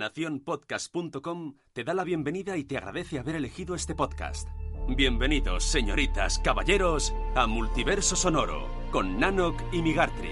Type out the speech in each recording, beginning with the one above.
Naciónpodcast.com te da la bienvenida y te agradece haber elegido este podcast. Bienvenidos, señoritas, caballeros, a Multiverso Sonoro, con Nanok y Migartri.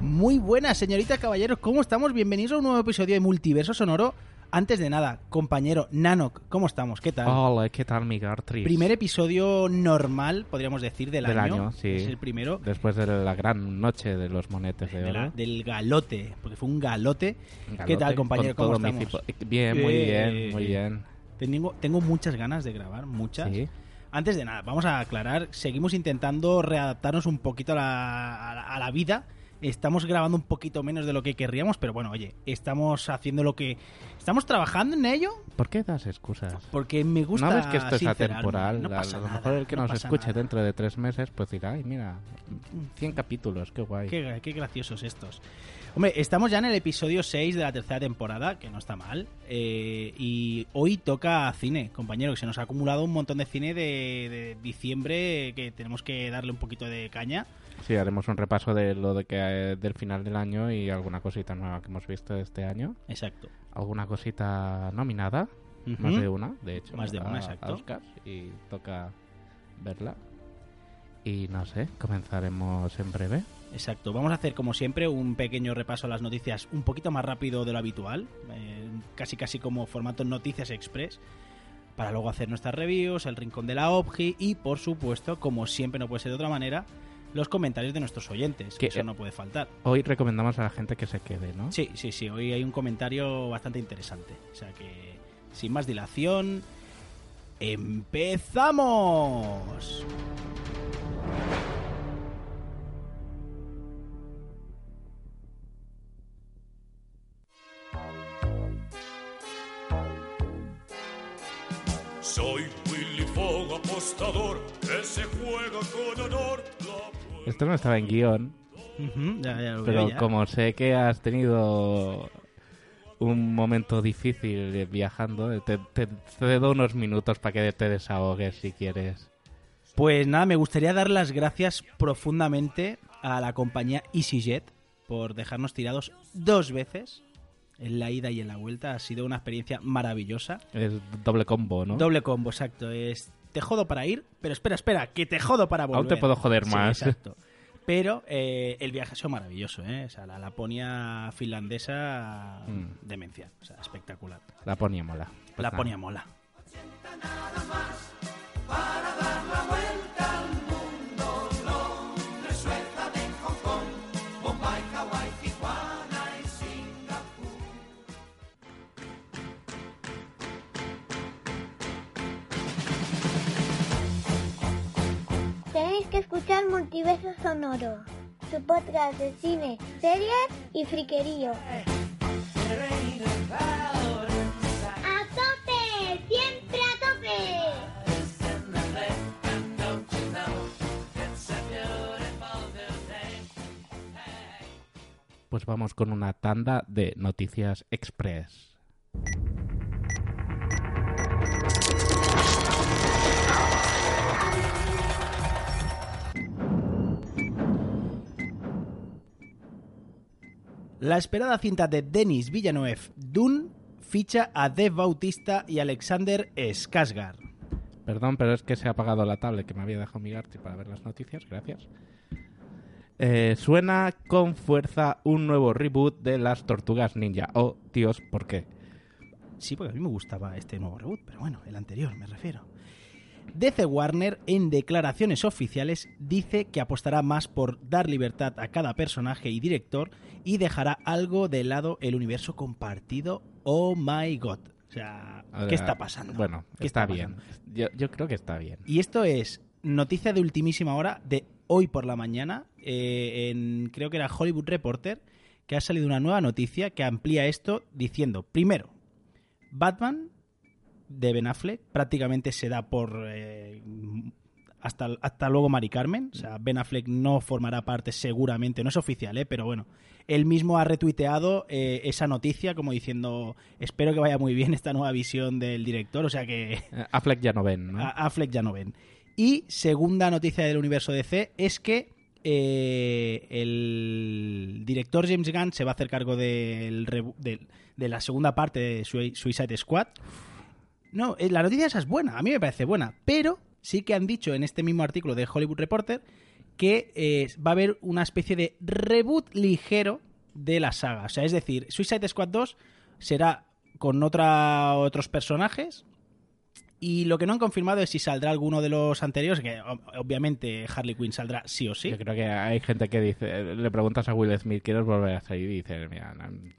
Muy buenas, señoritas, caballeros, ¿cómo estamos? Bienvenidos a un nuevo episodio de Multiverso Sonoro. Antes de nada, compañero Nanok, ¿cómo estamos? ¿Qué tal? Hola, ¿qué tal, Migartris? Primer episodio normal, podríamos decir, del, Del año. año, sí. Es el primero. Después de la gran noche de los monetes de de la- del galote, porque fue un galote. ¿Qué tal, compañero? ¿Cómo mi estamos? cipo- Bien, muy Eh, bien, muy bien. Tengo, tengo muchas ganas de grabar, muchas. Sí. Antes de nada, vamos a aclarar, seguimos intentando readaptarnos un poquito a la, a la- a la vida. Estamos grabando un poquito menos de lo que querríamos, pero bueno, oye, estamos haciendo lo que... Estamos trabajando en ello ¿Por qué das excusas? porque me gusta ¿No ves que esto es atemporal? No a pasa lo nada, mejor el que no nos escuche nada. dentro de tres meses, pues dirá, ay, mira, 100 capítulos, qué guay. Qué, qué graciosos estos. Hombre, estamos ya en el episodio 6 de la tercera temporada, que no está mal. eh, y hoy toca cine, compañero, que se nos ha acumulado un montón de cine de, de diciembre que tenemos que darle un poquito de caña. Sí, haremos un repaso de lo de que eh, del final del año y alguna cosita nueva que hemos visto este año. Exacto. Alguna cosita nominada, más de una, de hecho. Más de una, exacto. Oscars, y toca verla. Y no sé, comenzaremos en breve. Exacto. Vamos a hacer, como siempre, un pequeño repaso a las noticias un poquito más rápido de lo habitual. eh, casi casi como formato Noticias Express. Para luego hacer nuestras reviews, el rincón de la OBGI y, por supuesto, como siempre no puede ser de otra manera, los comentarios de nuestros oyentes. Que Que, eso eh, no puede faltar. Hoy recomendamos a la gente que se quede, ¿no? Sí, sí, sí. Hoy hay un comentario bastante interesante. O sea que, sin más dilación, ¡empezamos! Soy Willy Fogg, apostador, que se juega con honor. La Esto no estaba en guion, Ujú, ya, ya lo pero veo ya. como sé que has tenido un momento difícil viajando, te, te cedo unos minutos para que te desahogues si quieres. Pues nada, me gustaría dar las gracias profundamente a la compañía EasyJet por dejarnos tirados dos veces en la ida y en la vuelta. Ha sido una experiencia maravillosa. Es doble combo, ¿no? Doble combo, exacto. Es te jodo para ir, pero espera, espera, que te jodo para volver. Aún te puedo joder Sí, más. exacto. Pero eh, el viaje ha sido maravilloso, ¿eh? O sea, la Laponia finlandesa, Mm. demencia. O sea, espectacular. La ponía mola. Pues nada. Laponia mola. Escuchar Multiverso Sonoro, su podcast de cine, series y friquerío. ¡A tope! ¡Siempre a tope! Pues vamos con una tanda de noticias express. La esperada cinta de Denis Villeneuve, Dune, ficha a Dave Bautista y Alexander Skarsgård. Perdón, pero es que se ha apagado la tablet que me había dejado mi Garty para ver las noticias. Gracias. Eh, suena con fuerza un nuevo reboot de las Tortugas Ninja. Oh, Dios, ¿por qué? Sí, porque a mí me gustaba este nuevo reboot, pero bueno, el anterior me refiero. DC Warner, en declaraciones oficiales, dice que apostará más por dar libertad a cada personaje y director y dejará algo de lado el universo compartido. Oh my god. O sea, ¿qué está pasando? Bueno, ¿Qué está, está bien. Yo, yo creo que está bien. Y esto es noticia de ultimísima hora de hoy por la mañana, eh, en creo que era Hollywood Reporter, que ha salido una nueva noticia que amplía esto diciendo, primero, Batman de Ben Affleck prácticamente se da por eh, hasta, hasta luego Mari Carmen. O sea, Ben Affleck no formará parte seguramente, no es oficial, ¿eh? pero bueno, él mismo ha retuiteado eh, esa noticia como diciendo, espero que vaya muy bien esta nueva visión del director, o sea que Eh, Affleck ya no ven, ¿no? Affleck ya no ven. Y segunda noticia del universo DC es que eh, el director James Gunn se va a hacer cargo del rebu- del- de la segunda parte de Sui- Suicide Squad. No, la noticia esa es buena, a mí me parece buena, pero sí que han dicho en este mismo artículo de Hollywood Reporter que eh, va a haber una especie de reboot ligero de la saga. O sea, es decir, Suicide Squad 2 será con otra, otros personajes. Y lo que no han confirmado es si saldrá alguno de los anteriores, que ob- obviamente Harley Quinn saldrá sí o sí. Yo creo que hay gente que dice, le preguntas a Will Smith, ¿quieres volver a salir? Y dice, mira,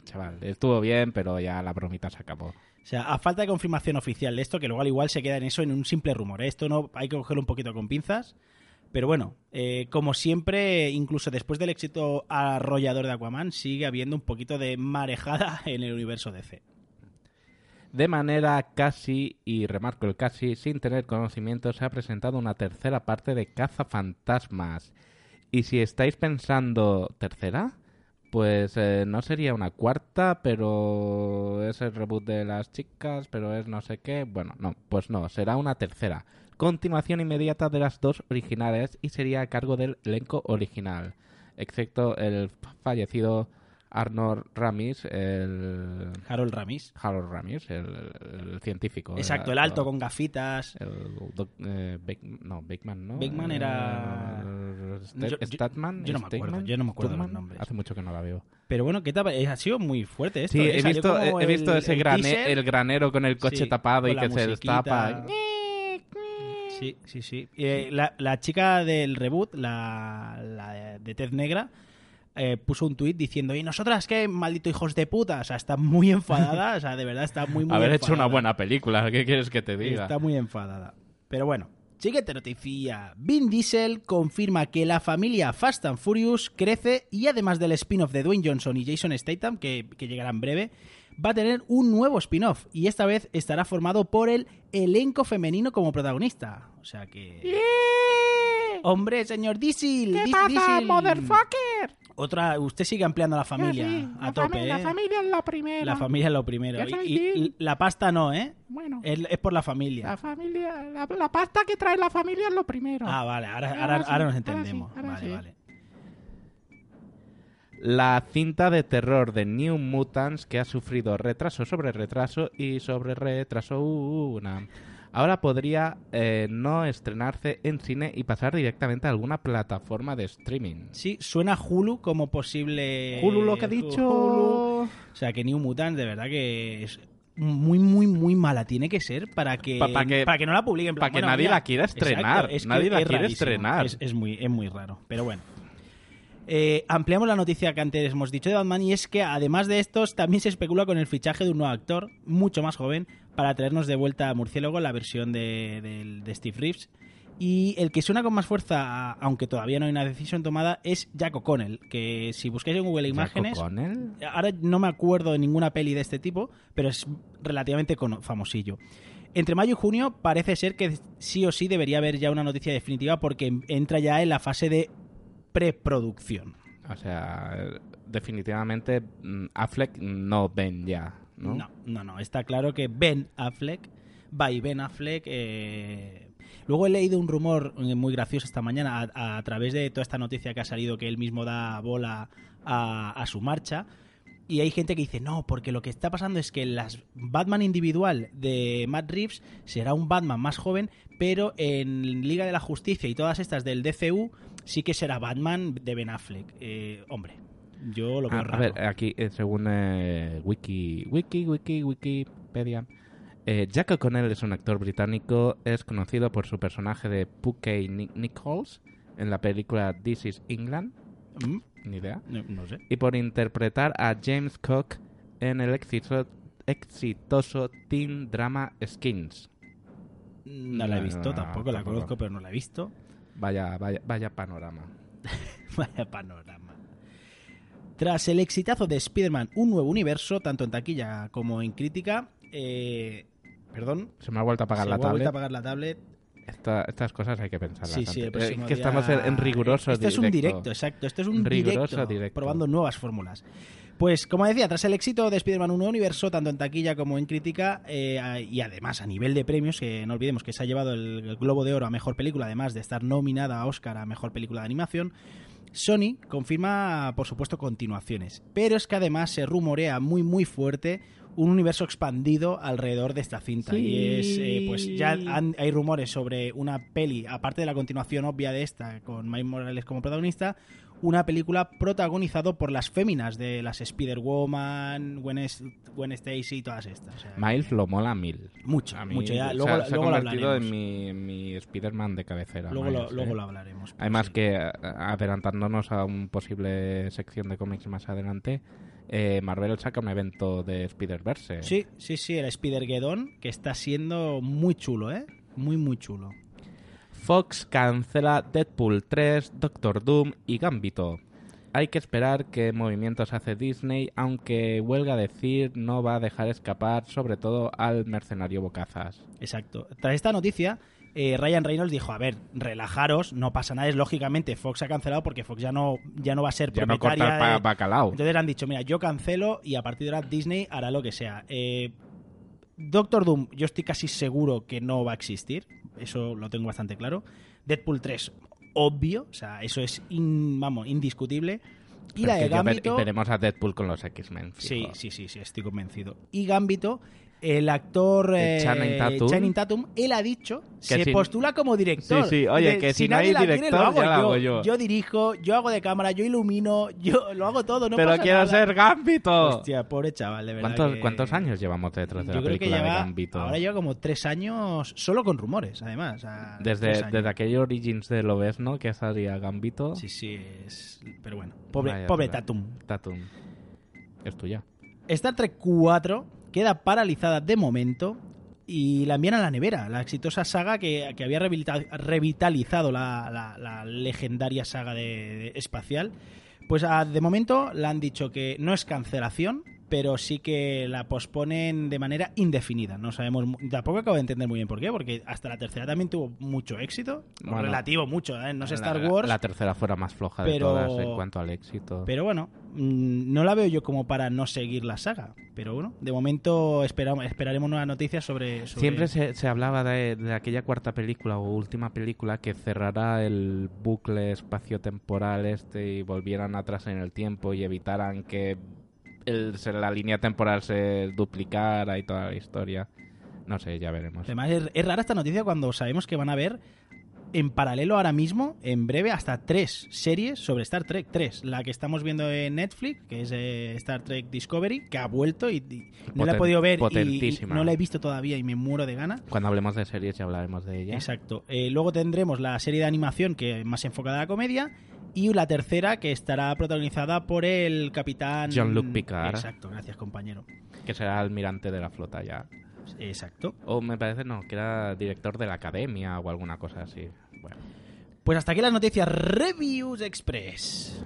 chaval, estuvo bien, pero ya la bromita se acabó. O sea, a falta de confirmación oficial de esto, que luego al igual se queda en eso, en un simple rumor. ¿eh? Esto no hay que cogerlo un poquito con pinzas. Pero bueno, eh, como siempre, incluso después del éxito arrollador de Aquaman, sigue habiendo un poquito de marejada en el universo DC. De manera casi, y remarco el casi, sin tener conocimiento, se ha presentado una tercera parte de Cazafantasmas. Y si estáis pensando, ¿tercera? Pues eh, no sería una cuarta, pero es el reboot de las chicas, pero es no sé qué. Bueno, no, pues no, será una tercera. Continuación inmediata de las dos originales y sería a cargo del elenco original, excepto el fallecido Arnold Ramis, el Harold Ramis. Harold Ramis, el, el científico. Exacto, el alto con gafitas. el doc- eh, Beck- no, Beckman, ¿no? Beckman era- Eh, Sta- Yo- yo- Statman, yo no me acuerdo, yo no me acuerdo los nombres. Hace mucho que no la veo. Pero bueno, ¿qué tal? Eh, Ha sido muy fuerte esto. Sí, ¿eh? he visto, he visto ese grane- el granero con el coche Sí, tapado y que se musiquita. destapa. Sí, sí, sí. Eh, la, la chica del reboot, la, la de Tez Negra, eh, puso un tuit diciendo, y nosotras qué, maldito hijos de puta. O sea, está muy enfadada, o sea, de verdad está muy, muy Haber hecho una buena película, ¿qué quieres que te diga? Está muy enfadada. Pero bueno, siguiente noticia. Vin Diesel confirma que la familia Fast and Furious crece y además del spin-off de Dwayne Johnson y Jason Statham, que, que llegará en breve, va a tener un nuevo spin-off y esta vez estará formado por el elenco femenino como protagonista. O sea que... Hombre, señor Diesel. ¿Qué Dis- pasa, Diesel. motherfucker? Otra, usted sigue ampliando la familia Sí, a la tope, fami- ¿eh? La familia es la primera. La familia es lo primero. Y, y- la pasta no, ¿eh? Bueno, Es, es por la familia. la familia, la, la pasta que trae la familia es lo primero. Ah, vale, ahora, Ahora ahora, sí, ahora nos ahora sí, entendemos. ahora vale, sí. vale. La cinta de terror de New Mutants que ha sufrido retraso sobre retraso y sobre retraso una. Ahora podría eh, no estrenarse en cine y pasar directamente a alguna plataforma de streaming. Sí, suena Hulu como posible. Hulu lo que ha dicho. Hulu. O sea, que New Mutants, de verdad que es muy, muy, muy mala. Tiene que ser para que, Pa- pa que- para que no la publiquen. en plan, pa que bueno, nadie mira, la quiera estrenar. exacto, es que Nadie la es quiere rarísimo. estrenar. Es, es muy, es muy raro, pero bueno. Eh, ampliamos la noticia que antes hemos dicho de Batman y es que además de estos también se especula con el fichaje de un nuevo actor mucho más joven para traernos de vuelta a Murciélago la versión de, Steve Reeves y el que suena con más fuerza, aunque todavía no hay una decisión tomada, es Jack O'Connell, que si buscáis en Google Imágenes, ahora no me acuerdo de ninguna peli de este tipo, pero es relativamente famosillo. Entre mayo y junio parece ser que sí o sí debería haber ya una noticia definitiva porque entra ya en la fase de preproducción. O sea, definitivamente mm, Affleck no ven ya, ¿no? No, no, no. Está claro que Ben Affleck, va y Ben Affleck. eh, Luego he leído un rumor eh, muy gracioso esta mañana a, a través de toda esta noticia que ha salido que él mismo da bola a, a su marcha. Y hay gente que dice, no, porque lo que está pasando es que las Batman individual de Matt Reeves será un Batman más joven, pero en Liga de la Justicia y todas estas del DCU sí que será Batman de Ben Affleck. Eh, hombre, yo lo veo Ah, a raro. ver, aquí, eh, según eh, Wiki, Wiki, Wiki, Wikipedia, eh, Jack O'Connell es un actor británico, es conocido por su personaje de Ni- Nichols en la película This is England, Mm, ni idea, no, no sé. y por interpretar a James Cook en el exito- exitoso teen drama Skins. No la he No, visto, no, tampoco la tampoco. conozco, pero no la he visto. Vaya, vaya, vaya panorama. Vaya panorama. Tras el exitazo de Spider-Man Un Nuevo Universo, tanto en taquilla como en crítica, eh, perdón, Se me ha vuelto a apagar se la me ha vuelto tablet. a apagar la tablet. Esta- estas cosas hay que pensarlas. Sí, sí, el antes. Próximo que estamos en, en riguroso Esto es un directo. exacto. Esto es un Riguroso directo, directo. probando nuevas fórmulas. Pues como decía, tras el éxito de Spider-Man 1 Universo, tanto en taquilla como en crítica, eh, y además a nivel de premios, que no olvidemos que se ha llevado el, el Globo de Oro a Mejor Película, además de estar nominada a Oscar a Mejor Película de Animación, Sony confirma, por supuesto, continuaciones. Pero es que además se rumorea muy, muy fuerte un universo expandido alrededor de esta cinta. Y es, eh, pues ya han- hay rumores sobre una peli, aparte de la continuación obvia de esta, con Miles Morales como protagonista, una película protagonizado por las féminas de las Spider-Woman, Gwen, Gwen Stacy y todas estas. O sea, Miles lo mola mil. Mucho, A mí mucho. Ya, se luego ha- se ha luego lo convertido en hablaremos. mi, mi Spider-Man de cabecera. luego, lo, luego ¿eh? lo hablaremos. Además Sí. que, a- adelantándonos a un posible sección de cómics más adelante, eh, Marvel saca un evento de Spider-Verse. Sí, sí, sí, el Spider-Geddon, que está siendo muy chulo, ¿eh? Muy, muy chulo. Fox cancela Deadpool 3, Doctor Doom y Gambito. Hay que esperar qué movimientos hace Disney, aunque huelga decir no va a dejar escapar sobre todo al mercenario Bocazas. Exacto. Tras esta noticia, eh, Ryan Reynolds dijo, a ver, relajaros, no pasa nada, es lógicamente Fox ha cancelado porque Fox ya no, ya no va a ser Ya no propietaria corta el de- pa- bacalao. Entonces han dicho, mira, yo cancelo y a partir de ahora Disney hará lo que sea. Eh, Doctor Doom, yo estoy casi seguro que no va a existir. Eso lo tengo bastante claro. Deadpool 3, obvio. O sea, eso es, in- vamos, indiscutible. Y Pero la de Gambito... veremos a Deadpool con los X-Men. Sí, sí, sí, sí, estoy convencido. Y Gambito, el actor eh, Channing Tatum. Channing Tatum, él ha dicho, se si- postula como director. Sí, sí, oye, De, que si no nadie hay director, lo hago ya lo hago yo. yo. dirijo, yo hago de cámara, yo ilumino, yo lo hago todo, no Pero pasa quiero nada. ser Gambito. Hostia, pobre chaval, de verdad. ¿Cuántos, que- ¿Cuántos años llevamos detrás de Yo la creo que película de Gambito? ahora lleva como tres años solo con rumores, además. o sea, tres Desde, desde aquello Origins de Lobezno que salía Gambito. Sí, sí, es... Pero bueno, pobre, Vaya pobre. Tatum. Tatum. Es tuya. Star Trek 4 queda paralizada de momento y la envían a la nevera, la exitosa saga que, que había revitaliza- revitalizado la, la- legendaria saga de, espacial. Pues ah, de momento la han dicho que no es cancelación, pero sí que la posponen de manera indefinida. No sabemos, tampoco acabo de entender muy bien por qué, porque hasta la tercera también tuvo mucho éxito, Bueno, relativo mucho, ¿eh? no es La- Star Wars. La, tercera fuera más floja de pero- todas en cuanto al éxito. Pero bueno, mm, no la veo yo como para no seguir la saga. Pero bueno, de momento esperamos, esperaremos nuevas noticias sobre... sobre- Siempre se, se hablaba de, de aquella cuarta película o última película que cerrará el bucle espacio-temporal este y volvieran atrás en el tiempo y evitaran que el- la línea temporal se duplicara y toda la historia. No sé, ya veremos. Además, es, es rara esta noticia cuando sabemos que van a haber en paralelo ahora mismo, en breve, hasta tres series sobre Star Trek. Tres. La que estamos viendo en Netflix, que es eh, Star Trek Discovery, que ha vuelto y, y no la he podido ver y- no la he visto todavía y me muero de gana. Cuando hablemos de series ya hablaremos de ella. Exacto. Eh, luego tendremos la serie de animación que es más enfocada a la comedia y la tercera que estará protagonizada por el capitán Jean-Luc Picard. Exacto, gracias compañero. Que será almirante de la flota ya. Exacto. O me parece, no, que era director de la academia o alguna cosa así. Bueno. Pues hasta aquí las noticias Reviews Express.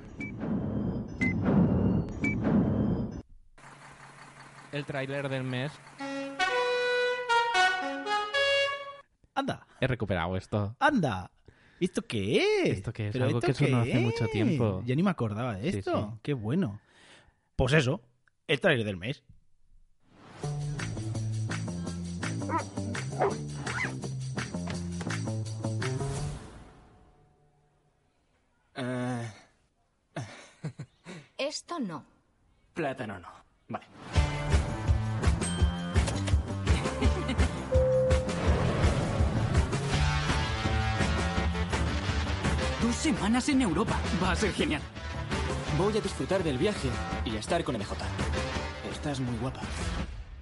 El tráiler del mes. Anda, He recuperado esto. anda. ¿Esto qué es? ¿Esto qué es? ¿Pero Algo que sonó qué hace mucho tiempo. Ya ni me acordaba de Sí, esto. sí. Qué bueno. Pues eso, el trailer del mes. Eh, Esto no. plátano no. Vale. Semanas en Europa. Va a ser genial. Voy a disfrutar del viaje y a estar con MJ. Estás muy guapa.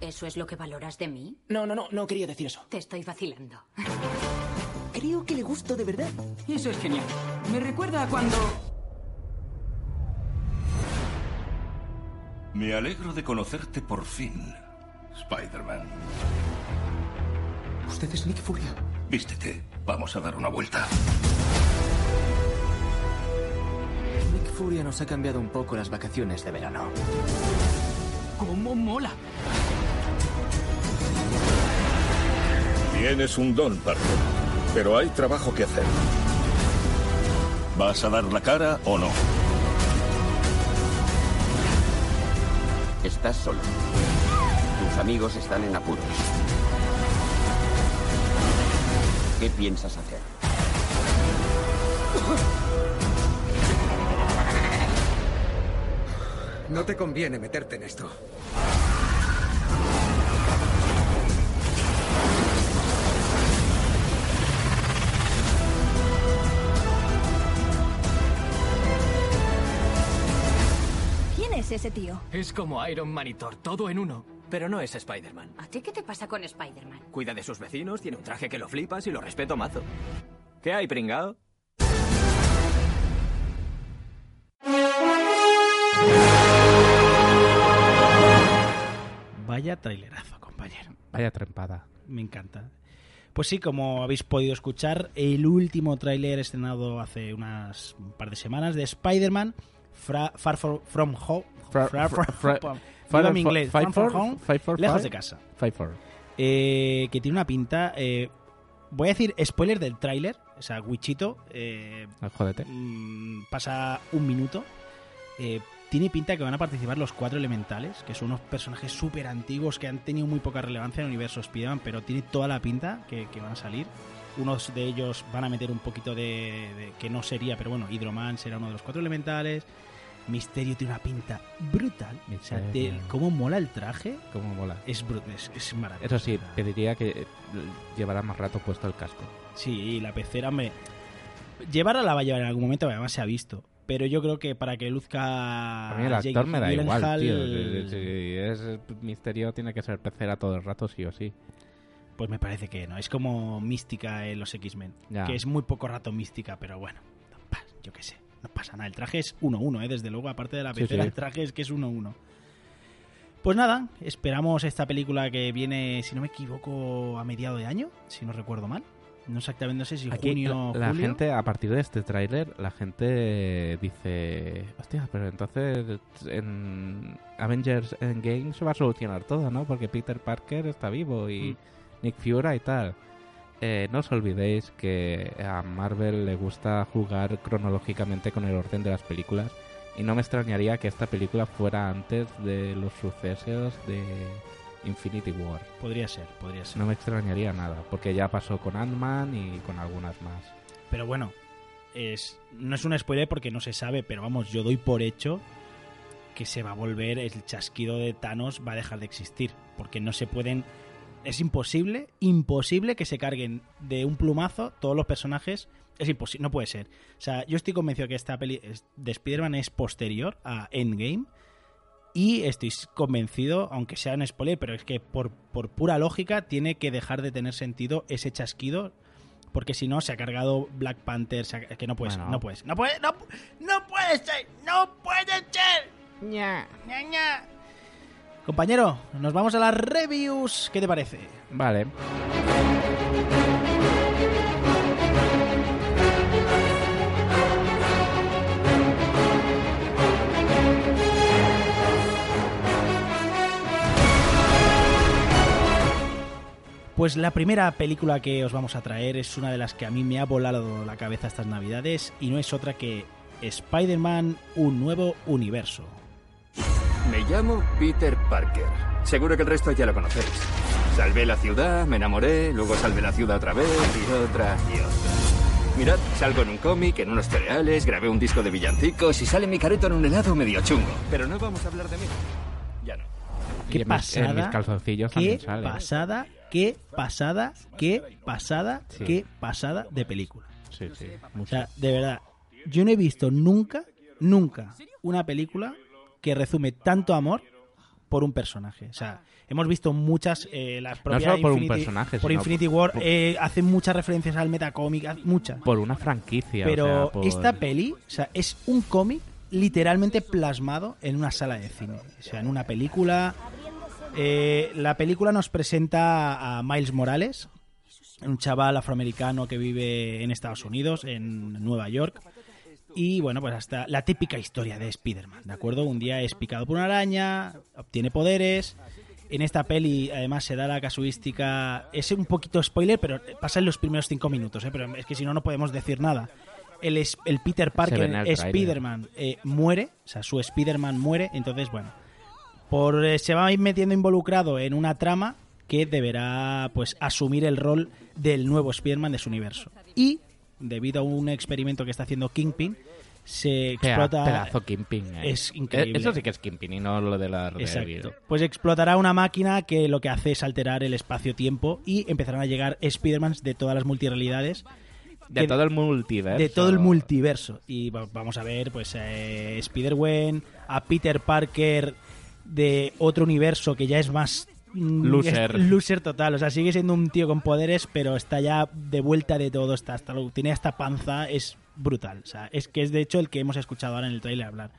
¿Eso es lo que valoras de mí? No, no, no, no quería decir eso. Te estoy vacilando. Creo que le gusto de verdad. Eso es genial. Me recuerda a cuando... Me alegro de conocerte por fin, Spider-Man. Usted es Nick Furia. Vístete, vamos a dar una vuelta. Furia nos ha cambiado un poco las vacaciones de verano. ¿Cómo mola? Tienes un don, Parker, pero hay trabajo que hacer. ¿Vas a dar la cara o no? Estás solo. Tus amigos están en apuros. ¿Qué piensas hacer? No te conviene meterte en esto. ¿Quién es ese tío? Es como Iron Man y Thor, todo en uno. Pero no es Spider-Man. ¿A ti qué te pasa con Spider-Man? Cuida de sus vecinos, tiene un traje que lo flipas y lo respeto mazo. ¿Qué hay, pringao? Vaya trailerazo, compañero. Vaya trempada. Me encanta. Pues sí, como habéis podido escuchar, el último tráiler estrenado hace unas un par de semanas de Spider-Man Far From Home. Inglés. Lejos de casa. Eh, que tiene una pinta. eh, voy a decir spoiler del tráiler. O sea, Wichito. eh, Ah, Jódete. mm, pasa un minuto. Tiene pinta que van a participar los cuatro elementales, que son unos personajes súper antiguos que han tenido muy poca relevancia en el universo Spider-Man, pero tiene toda la pinta que, que van a salir. Unos de ellos van a meter un poquito de, de- que no sería, pero bueno, Hydroman será uno de los cuatro elementales. Misterio tiene una pinta brutal. O sea, te- Misterio. cómo mola el traje. Cómo mola. Es, es, es maravilloso. Eso sí, pediría que eh, llevara más rato puesto el casco. Sí, la pecera, hombre. Llevarla la va a llevar en algún momento, además se ha visto. Pero yo creo que para que luzca. A mí el Jake actor me da igual, tío. Si- es misterio, tiene que ser pecera todo el rato, sí o sí. Pues me parece que no. Es como mística en los X-Men. Que es muy poco rato mística, pero bueno. Yo qué sé. No pasa nada. El traje es 1-1, ¿eh? Desde luego, aparte de la Sí, pecera, sí. el traje es que es 1-1. Pues nada, esperamos esta película que viene, si no me equivoco, a mediado de año, si no recuerdo mal. No exactamente, no sé si Aquí junio la, la julio. gente, a partir de este tráiler, la gente dice, hostia, pero entonces en Avengers Endgame se va a solucionar todo, ¿no? Porque Peter Parker está vivo y Mm. Nick Fury y tal. Eh, no os olvidéis que a Marvel le gusta jugar cronológicamente con el orden de las películas y no me extrañaría que esta película fuera antes de los sucesos de Infinity War. Podría ser, podría ser. No me extrañaría nada, porque ya pasó con Ant-Man y con algunas más. Pero bueno, es, no es un spoiler porque no se sabe, pero vamos, yo doy por hecho que se va a volver, el chasquido de Thanos va a dejar de existir, porque no se pueden... Es imposible, imposible que se carguen de un plumazo todos los personajes. Es imposible, no puede ser. O sea, yo estoy convencido que esta peli de Spider-Man es posterior a Endgame. Y estoy convencido, aunque sea un spoiler, pero es que por, por pura lógica tiene que dejar de tener sentido ese chasquido. Porque si no, se ha cargado Black Panther. se ha- que no puede ser, Bueno. no puede ser. No puede, no, no puede ser, no puede ser. Ña, ña. Compañero, nos vamos a las reviews. ¿Qué te parece? Vale. Pues la primera película que os vamos a traer es una de las que a mí me ha volado la cabeza estas navidades y no es otra que Spider-Man, un nuevo universo. Me llamo Peter Parker. Seguro que el resto ya lo conocéis. Salvé la ciudad, me enamoré, luego salvé la ciudad otra vez y otra y otra. Mirad, salgo en un cómic, en unos cereales, grabé un disco de villancicos y sale mi careto en un helado medio chungo. Pero no vamos a hablar de mí. Ya no. Y Qué en mis- en pasada. mis calzoncillos qué también sale. pasada, qué pasada, qué pasada, Sí. qué pasada de película. Sí, sí. O sea, de verdad, yo no he visto nunca, nunca una película que resume tanto amor por un personaje. O sea, hemos visto muchas, eh, las propias solo por un Infinity- personaje, por Infinity por- War, por- eh, hacen muchas referencias al metacómic, muchas. Por una franquicia. Pero o sea, por- esta peli, o sea, es un cómic literalmente plasmado en una sala de cine. O sea, en una película. Eh, la película nos presenta a Miles Morales, un chaval afroamericano que vive en Estados Unidos, en Nueva York. Y bueno, pues hasta la típica historia de Spider-Man, ¿de acuerdo? Un día es picado por una araña, obtiene poderes. En esta peli, además, se da la casuística. Es un poquito spoiler, pero pasa en los primeros cinco minutos, ¿eh? Pero es que si no, no podemos decir nada. El, es- el Peter Parker. Spider-Man, eh, muere, o sea, su Spider-Man muere, entonces, bueno. Por eh, se va a ir metiendo involucrado en una trama que deberá pues asumir el rol del nuevo Spider-Man de su universo. Y debido a un experimento que está haciendo Kingpin, se explota pedazo Kingpin. eh. es increíble. Eso sí que es Kingpin y no lo de la Exacto. Pues explotará una máquina que lo que hace es alterar el espacio-tiempo y empezarán a llegar Spider-Mans de todas las multirealidades. De todo el multiverso. De todo el multiverso. Y va- vamos a ver, pues, eh, Spider-Gwen, a Peter Parker de otro universo que ya es más... mm, Loser. loser total. O sea, sigue siendo un tío con poderes, pero está ya de vuelta de todo. Está, hasta lo- tiene esta panza, es brutal. O sea, es que es de hecho el que hemos escuchado ahora en el tráiler hablar.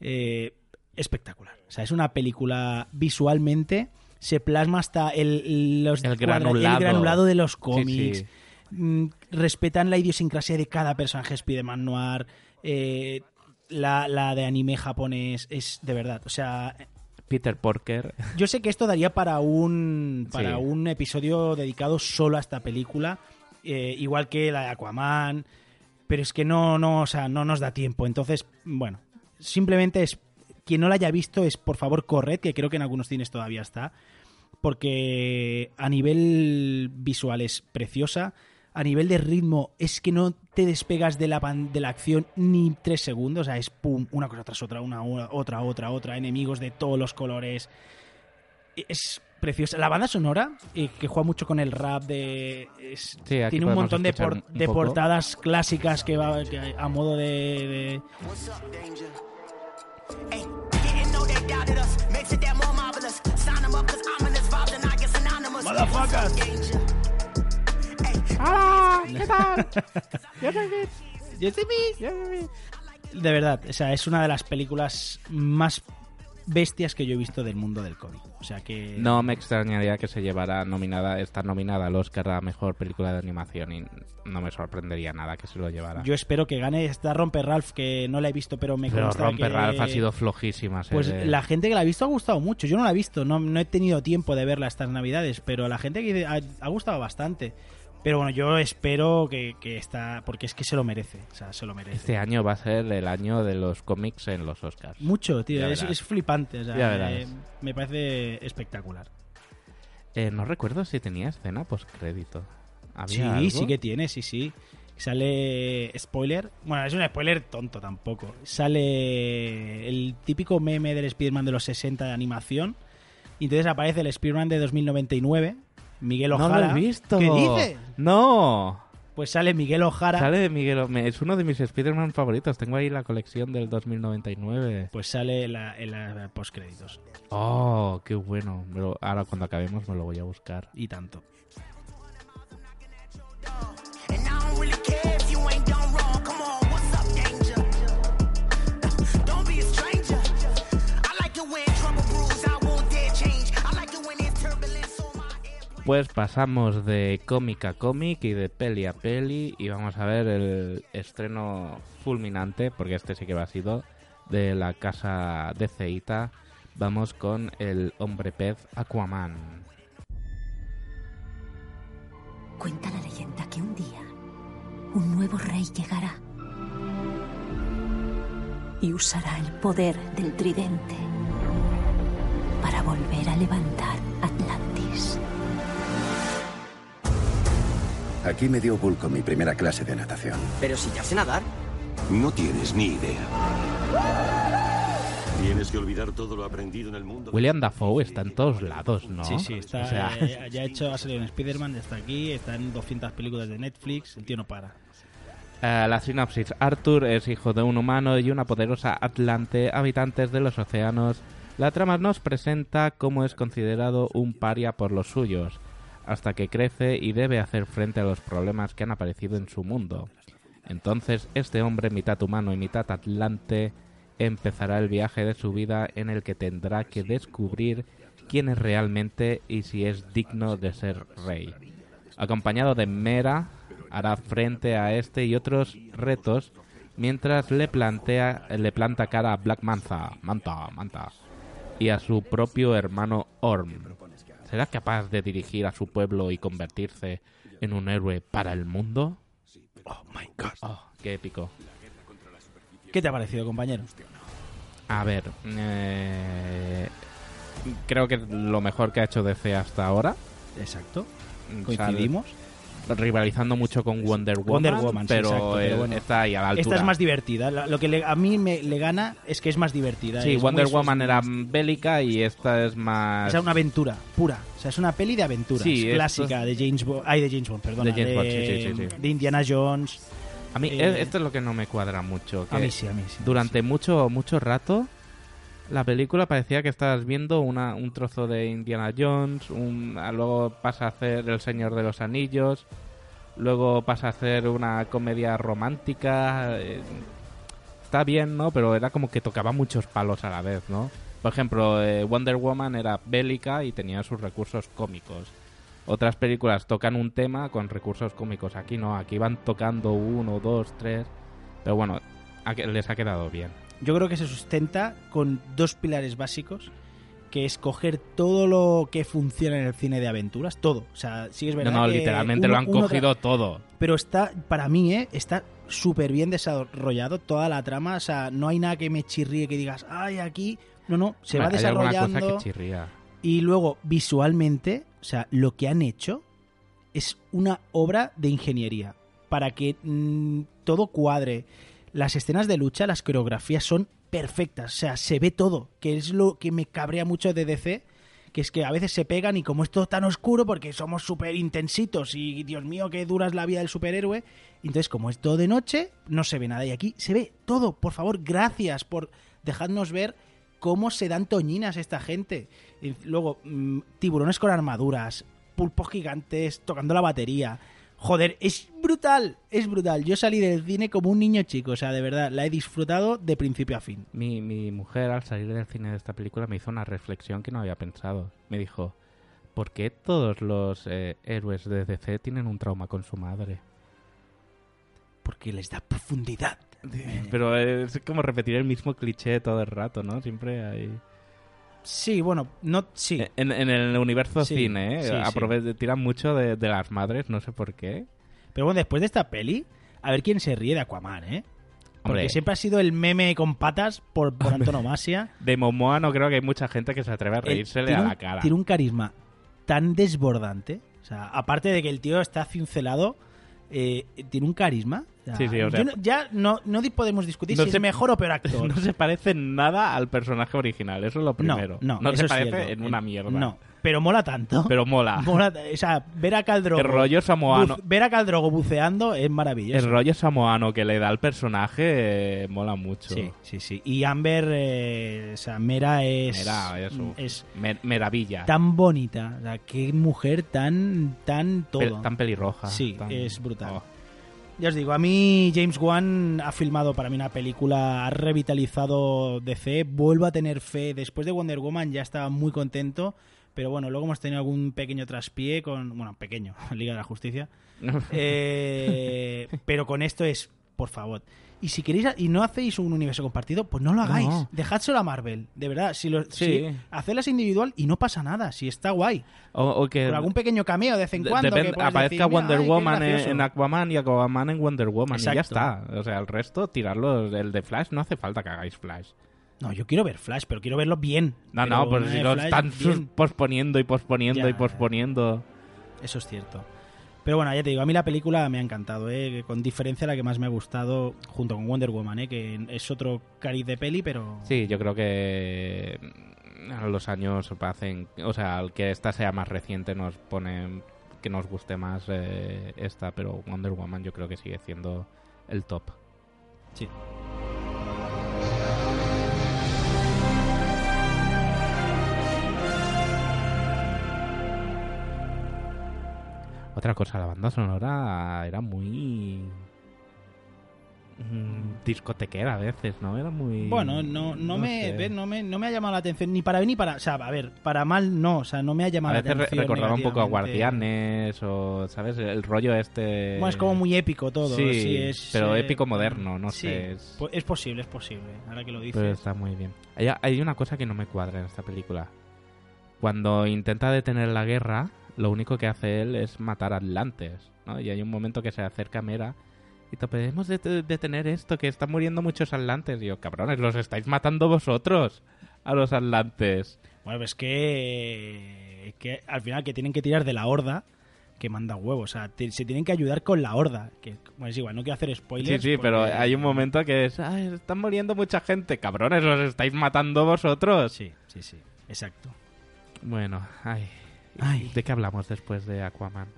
Eh, espectacular. O sea, es una película visualmente. Se plasma hasta el, los El granulado. el granulado de los cómics. sí. Mm, respetan la idiosincrasia de cada personaje Spider-Man Noir. eh, la, la de anime japonés es de verdad. O sea, Peter Parker. yo sé que esto daría para un para Sí. un episodio dedicado solo a esta película, eh, igual que la de Aquaman, pero es que no no, o sea, no nos da tiempo. Entonces, bueno, simplemente es quien no la haya visto es por favor corred, que creo que en algunos cines todavía está, porque a nivel visual es preciosa. A nivel de ritmo es que no te despegas de la, pan- de la acción ni tres segundos. O sea, es pum, una cosa tras otra, una, una, otra, otra, otra. Enemigos de todos los colores. Es preciosa. La banda sonora, eh, que juega mucho con el rap de... es- Sí, aquí tiene un montón de, por- un- portadas clásicas que va que a modo de- de, ¡Hola! ¿Qué tal? Yo soy De verdad, o sea, es una de las películas más bestias que yo he visto del mundo del cómic. O sea que... No me extrañaría que se llevara nominada, estar nominada al Oscar a Mejor Película de Animación y no me sorprendería nada que se lo llevara. Yo espero que gane esta Romper Ralph, que no la he visto, pero me Pero consta Romper que... Ralph ha sido flojísima. Pues la gente que la ha visto ha gustado mucho. Yo no la he visto, no, no he tenido tiempo de verla estas navidades, pero la gente que ha, ha gustado bastante. Pero bueno, yo espero que, que esta... Porque es que se lo merece, o sea, se lo merece. Este año va a ser el año de los cómics en los Oscars. Mucho, tío, es, flipante, o sea, Ya me- parece espectacular. Eh, no recuerdo si tenía escena postcrédito. Sí, sí que tiene, sí, sí. Sale spoiler. Bueno, es un spoiler tonto tampoco. Sale el típico meme del Spider-Man de los 60 de animación. Y entonces aparece el Spider-Man de 2099, Miguel No Ojara. lo he visto. ¿Qué dices? No. Pues sale Miguel Ojara. Sale Miguel, O- es uno de mis Spider-Man favoritos. Tengo ahí la colección del 2099. Pues sale la- en la postcréditos. Oh, qué bueno. Me lo- ahora cuando acabemos me lo voy a buscar. Y tanto. Pues pasamos de cómic a cómic y de peli a peli y vamos a ver el estreno fulminante, porque este sí que va sido, de la casa de Ceita. Vamos con el hombre pez Aquaman. Cuenta la leyenda que un día un nuevo rey llegará y usará el poder del tridente para volver a levantar Atlantis. Aquí me dio Bulco mi primera clase de natación. Pero si ya sé nadar. No tienes ni idea. Tienes que olvidar todo lo aprendido en el mundo. William Dafoe está en todos lados, ¿no? Sí, sí, está, O sea, eh, ya ha hecho, ha salido en Spider-Man, está aquí, está en 200 películas de Netflix, el tío no para. Eh, la sinopsis. Arthur es hijo de un humano y una poderosa Atlante, habitantes de los océanos. La trama nos presenta cómo es considerado un paria por los suyos, hasta que crece y debe hacer frente a los problemas que han aparecido en su mundo. Entonces, este hombre, mitad humano y mitad atlante, empezará el viaje de su vida en el que tendrá que descubrir quién es realmente y si es digno de ser rey. Acompañado de Mera, hará frente a este y otros retos mientras le plantea le planta cara a Black Manta, Manta, Manta y a su propio hermano Orm. ¿Será capaz de dirigir a su pueblo y convertirse en un héroe para el mundo? Oh my god. Oh, qué épico. ¿Qué te ha parecido, compañero? A ver, eh, creo que lo mejor que ha hecho DC hasta ahora. Exacto. O sea, Coincidimos. Rivalizando mucho con Wonder Woman, Wonder Woman, sí, pero, exacto, pero bueno. está ahí a la altura. Esta es más divertida. Lo que le- a mí me, le gana es que es más divertida. Sí, Wonder Woman era bélica y esta es más... Es una aventura pura. O sea, es una peli de aventuras. Sí, clásica de James Bond. Ay, de James Bond, perdona. De James Bond, sí, sí, de Indiana Jones. A mí Eh, e- esto es lo que no me cuadra mucho. a mí sí, a mí sí. Durante mucho mucho rato la película parecía que estabas viendo una, un trozo de Indiana Jones, un, a- luego pasa a hacer El Señor de los Anillos, luego pasa a hacer una comedia romántica. eh, está bien, ¿no? Pero era como que tocaba muchos palos a la vez, ¿no? Por ejemplo, eh, Wonder Woman era bélica y tenía sus recursos cómicos. Otras películas tocan un tema con recursos cómicos. Aquí no, aquí van tocando uno, dos, tres. Pero bueno, les ha quedado bien. Yo creo que se sustenta con dos pilares básicos, que es coger todo lo que funciona en el cine de aventuras, todo. O sea, sí es No, verdad no, que literalmente uno- lo han cogido todo. Pero está, para mí, ¿eh? está súper bien desarrollado toda la trama. O sea, no hay nada que me chirríe que digas, ay, aquí. No, no, se va hay desarrollando. cosa que chirría. Y luego, visualmente, o sea, lo que han hecho es una obra de ingeniería. Para que mm, todo cuadre. Las escenas de lucha, las coreografías son perfectas. O sea, se ve todo. Que es lo que me cabrea mucho de DC. Que es que a veces se pegan y como es todo tan oscuro, porque somos súper intensitos y Dios mío, que dura es la vida del superhéroe. Entonces, como es todo de noche, no se ve nada. Y aquí se ve todo. Por favor, gracias por dejarnos ver cómo se dan toñinas esta gente. Y luego, mm, tiburones con armaduras, pulpos gigantes tocando la batería. Joder, es brutal, es brutal. Yo salí del cine como un niño chico, o sea, de verdad, la he disfrutado de principio a fin. Mi, mi mujer al salir del cine de esta película me hizo una reflexión que no había pensado. Me dijo, ¿por qué todos los eh, héroes de DC tienen un trauma con su madre? Porque les da profundidad. Pero es como repetir el mismo cliché todo el rato, ¿no? Siempre hay... Sí, bueno, no, sí. En, en el universo Sí, cine, ¿eh? sí, tiran mucho de, de las madres, no sé por qué. Pero bueno, después de esta peli, a ver quién se ríe de Aquaman, ¿eh? Porque Hombre. siempre ha sido el meme con patas por, por antonomasia. De Momoa no creo que hay mucha gente que se atreva a reírsele a la cara. Tiene un carisma tan desbordante. O sea, aparte de que el tío está cincelado, eh, tiene un carisma. Sea, Sí, sí, o sea- yo no- ya no, no podemos discutir No si se- es mejor o peor actor. No se parece nada al personaje original, eso es lo primero. no, eso se parece cierto. en una mierda. No, pero mola tanto. Pero mola. Mola- o sea, ver a Caldrogo. El rollo samoano. ver a Caldrogo buceando es maravilloso. El rollo samoano que le da al personaje eh, mola mucho. Sí, sí, sí. Y Amber, eh, o sea, Mera es. Eso. Es Me- Meravilla. tan bonita. O sea, qué mujer tan, tan todo. Pel- tan pelirroja. Sí, tan- es brutal. Oh. Ya os digo, a mí James Wan ha filmado para mí una película, ha revitalizado DC, vuelvo a tener fe. Después de Wonder Woman ya estaba muy contento, pero bueno, luego hemos tenido algún pequeño traspié con, bueno, pequeño, Liga de la Justicia. Eh, pero con esto es, por favor. Y si queréis y no hacéis un universo compartido, pues no lo hagáis. No. Dejádselo a Marvel, de verdad. Si lo, Sí. si- hacedlas individual y no pasa nada, si está guay. O, o que Con algún pequeño cameo de vez en cuando. que aparezca decir, "Mira, Wonder ay, Woman en, gracioso". en Aquaman y Aquaman en Wonder Woman y ya está. O sea, el resto, tirarlo. El de Flash no hace falta que hagáis Flash. No, yo quiero ver Flash, pero quiero verlo bien. No, Pero no, pues si lo están bien. posponiendo y posponiendo Ya, y posponiendo. Eso es cierto. Pero bueno, ya te digo, a mí la película me ha encantado, ¿eh? con diferencia la que más me ha gustado junto con Wonder Woman, ¿eh? que es otro cariz de peli, pero... Sí, yo creo que mm, a los años hacen, o sea, al que esta sea más reciente nos pone que nos guste más eh, esta, pero Wonder Woman yo creo que sigue siendo el top. Sí. Otra cosa, la banda sonora era muy mm, discotequera a veces, ¿no? Era muy Bueno, no, no, me, no, me, no me ha llamado la atención, ni para bien ni para... O sea, a ver, para mal no, o sea, no me ha A llamado la veces atención. recordaba un poco a. Guardianes o, ¿sabes? El rollo este... Bueno, es como muy épico todo. Sí, sí, es, pero eh, épico moderno, no sí, sé. Es, es posible, es posible, ahora que lo dices. pero está muy bien. Hay, hay una cosa que no me cuadra en esta película. Cuando intenta detener la guerra, lo único que hace él es matar atlantes, ¿no? Y hay un momento que se acerca Mera y te podemos det- detener esto, que están muriendo muchos atlantes. Y yo, cabrones, los estáis matando vosotros a los atlantes. Bueno, pues que, que al final que tienen que tirar de la horda que manda huevos. O sea, te- se tienen que ayudar con la horda. Que bueno, es igual, no quiero hacer Sí, spoilers. sí, pero porque- hay un momento que es, "Ay, están muriendo mucha gente, cabrones, os estáis matando vosotros. Sí, sí, sí, exacto. Bueno, ay. Ay. ¿De qué hablamos después de Aquaman?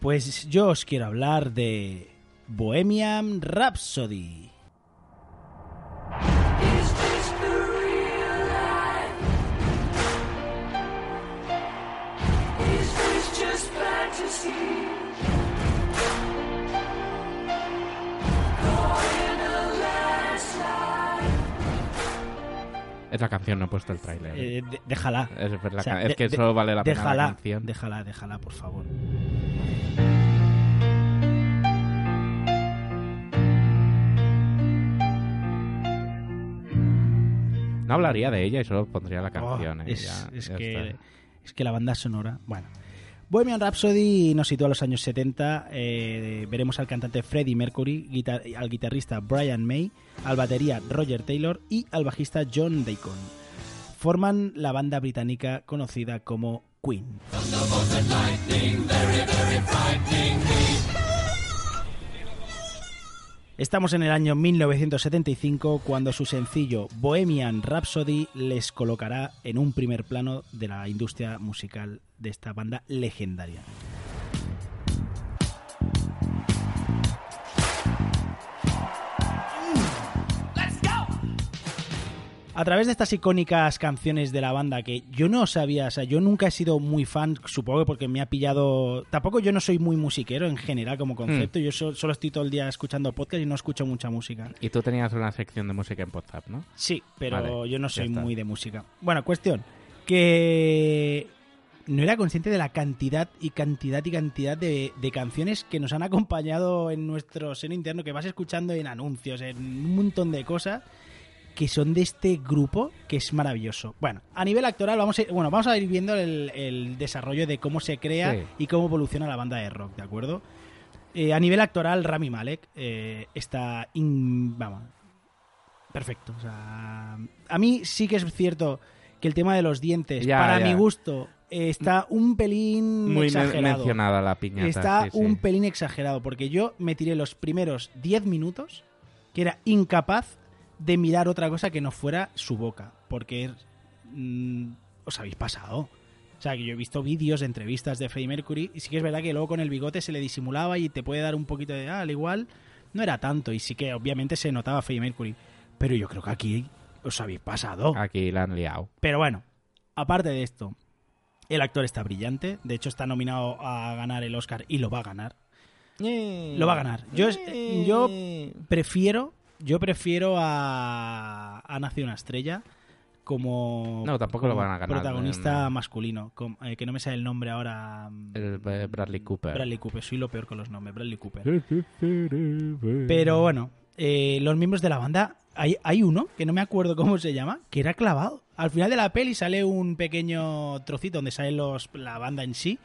Pues yo os quiero hablar de Bohemian Rhapsody. Es la canción, no he puesto el tráiler. Eh, de- déjala. Es, es la O sea, ca- es de- que de- solo vale la pena la canción. Déjala, déjala, por favor. No hablaría de ella y solo pondría la Oh, canción. eh, es, ya- es ya que, está. es que la banda sonora. Bueno. Bohemian Rhapsody nos sitúa a los años 70. eh, veremos al cantante Freddie Mercury, al guitarrista Brian May, al batería Roger Taylor y al bajista John Deacon. Forman la banda británica conocida como Queen. Estamos en el año 1975 cuando su sencillo Bohemian Rhapsody les colocará en un primer plano de la industria musical de esta banda legendaria. A través de estas icónicas canciones de la banda que yo no sabía, o sea, yo nunca he sido muy fan, supongo que porque me ha pillado. Tampoco yo no soy muy musiquero en general como concepto, yo so- solo estoy todo el día escuchando podcast y no escucho mucha música. Y tú tenías una sección de música en WhatsApp, ¿no? Sí, pero Vale, yo no soy muy de música. Bueno, cuestión, que no era consciente de la cantidad y cantidad y cantidad de, de canciones que nos han acompañado en nuestro seno interno, que vas escuchando en anuncios, en un montón de cosas que son de este grupo que es maravilloso. Bueno, a nivel actoral vamos a ir, bueno, vamos a ir viendo el, el desarrollo de cómo se crea Sí. y cómo evoluciona la banda de rock, ¿de acuerdo? Eh, a nivel actoral, Rami Malek eh, está... in- vamos, perfecto. O sea, a mí sí que es cierto que el tema de los dientes, Ya, para ya. mi gusto, eh, está un pelín Muy exagerado. mencionada la piñata. Está sí, sí. un pelín exagerado, porque yo me tiré los primeros 10 minutos que era incapaz de mirar otra cosa que no fuera su boca, porque mm, os habéis pasado. O sea, que yo he visto vídeos, entrevistas de Freddie Mercury, y sí que es verdad que luego con el bigote se le disimulaba y te puede dar un poquito de, ah, al igual, no era tanto, y sí que obviamente se notaba Freddie Mercury. Pero yo creo que aquí os habéis pasado. Aquí la han liado. Pero bueno, aparte de esto, el actor está brillante. De hecho, está nominado a ganar el Oscar y lo va a ganar. Lo va a ganar. Yo, yo prefiero, yo prefiero a, a Nace una estrella como, No, tampoco lo van a ganar, protagonista no. masculino. eh, que no me sale el nombre ahora. mm, El eh, Bradley Cooper. Bradley Cooper. Soy lo peor con los nombres. Bradley Cooper. Pero bueno, eh, los miembros de la banda, hay, hay uno, que no me acuerdo cómo se llama, que era clavado. Al final de la peli sale un pequeño trocito donde sale los, la banda en sí.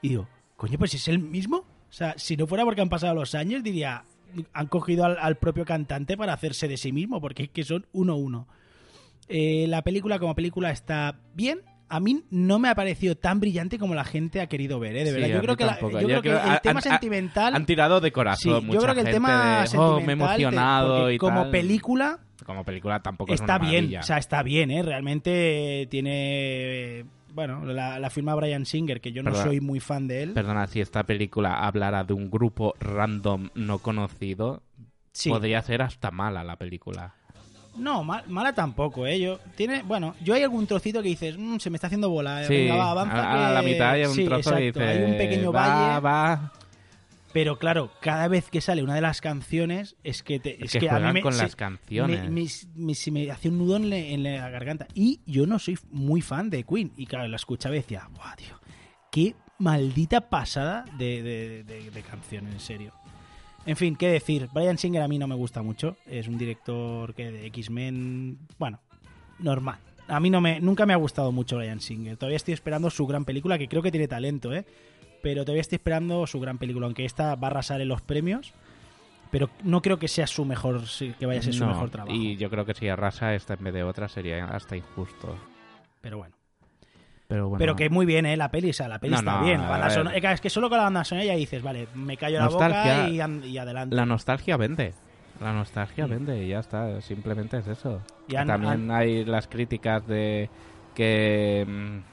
Y digo, coño, pues es el mismo. O sea, si no fuera porque han pasado los años, diría, han cogido al, al propio cantante para hacerse de sí mismo, porque es que son uno uno. Eh, la película como película está bien. A mí no me ha parecido tan brillante como la gente ha querido ver, ¿eh? de verdad. yo creo que, la- tampoco. yo Yo creo que creo- el han- tema sentimental Han tirado de corazón Sí, yo creo que el tema de, "Oh, me he te- emocionado porque y como tal". película Como película tampoco es está una bien, maravilla. o sea, está bien, ¿eh? Realmente tiene... Bueno, la, la firma Brian Singer, que yo no Perdona. soy muy fan de él. Perdona, si esta película hablara de un grupo random no conocido, Sí. podría ser hasta mala la película. No, mal- mala tampoco, ¿eh? Yo, tiene, bueno, yo hay algún trocito que dices, "Mm, se me está haciendo bola, Sí, venga, va, avanza a, a que-". la mitad hay un Sí, trozo que exacto, dice... hay un pequeño va, valle. va. Pero claro, cada vez que sale una de las canciones es que te, Es es que a mí me- con se- las canciones. me- me- me- se me hace un nudo en, la- en la garganta. Y yo no soy muy fan de Queen. Y claro, la escuchaba y decía, ¡buah, tío! ¡Qué maldita pasada de, de- de- de canción, en serio! En fin, qué decir. Brian Singer a mí no me gusta mucho. Es un director que de X-Men. Bueno, normal. A mí no me, nunca me ha gustado mucho Brian Singer. Todavía estoy esperando su gran película, que creo que tiene talento, ¿eh? Pero todavía estoy esperando su gran película, aunque esta va a arrasar en los premios. Pero no creo que sea su mejor, que vaya a ser su No, mejor trabajo. Y yo creo que si arrasa esta en vez de otra sería hasta injusto. Pero bueno. Pero bueno. Pero que muy bien, ¿eh? La peli, o sea, la peli No, está no, bien. La banda es que solo con la banda sonora ya dices, vale, me callo la boca Nostalgia- y, an- y adelante. La nostalgia vende. La nostalgia vende y ya está. Simplemente es eso. Y han- También hay las críticas de que mm,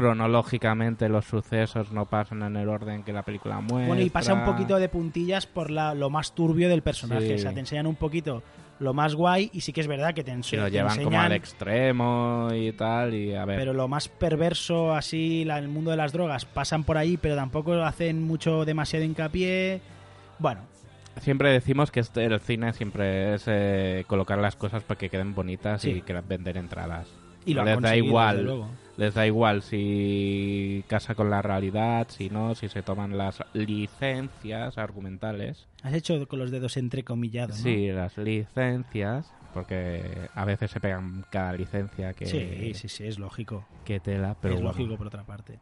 cronológicamente los sucesos no pasan en el orden que la película muestra. Bueno, y pasa un poquito de puntillas por la, lo más turbio del personaje. Sí. O sea, te enseñan un poquito lo más guay y sí que es verdad que te, ense- lo te llevan como al extremo y tal. Y a ver. Pero lo más perverso, así, la- el mundo de las drogas, pasan por ahí, pero tampoco hacen mucho, demasiado hincapié. Bueno, Siempre decimos que este- el cine siempre es eh, colocar las cosas para que queden bonitas Sí. y que vender entradas. Y lo han les da igual, luego. Les da igual si casa con la realidad, si no, si se toman las licencias argumentales. has hecho con los dedos entrecomillados, ¿no? Sí, las licencias, porque a veces se pegan cada licencia que Sí, sí, sí, es lógico. que tela, pero es bueno. lógico, por otra parte.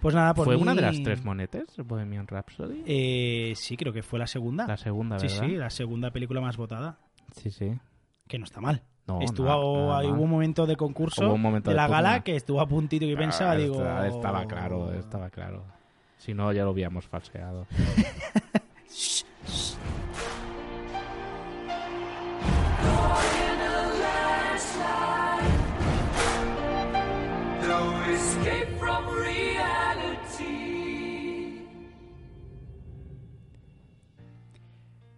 Pues nada, por ¿Fue mí- una de las tres monetes, Bohemian Rhapsody? Eh, sí, creo que fue la segunda. La segunda, Sí, ¿verdad? sí, la segunda película más votada. Sí, sí. Que no está mal. No, estuvo, nada- nada ahí hubo un momento de concurso un momento de la gala que estuvo a puntito y Ah, pensaba, digo... esta- Estaba claro, estaba claro. Si no, ya lo habíamos falseado.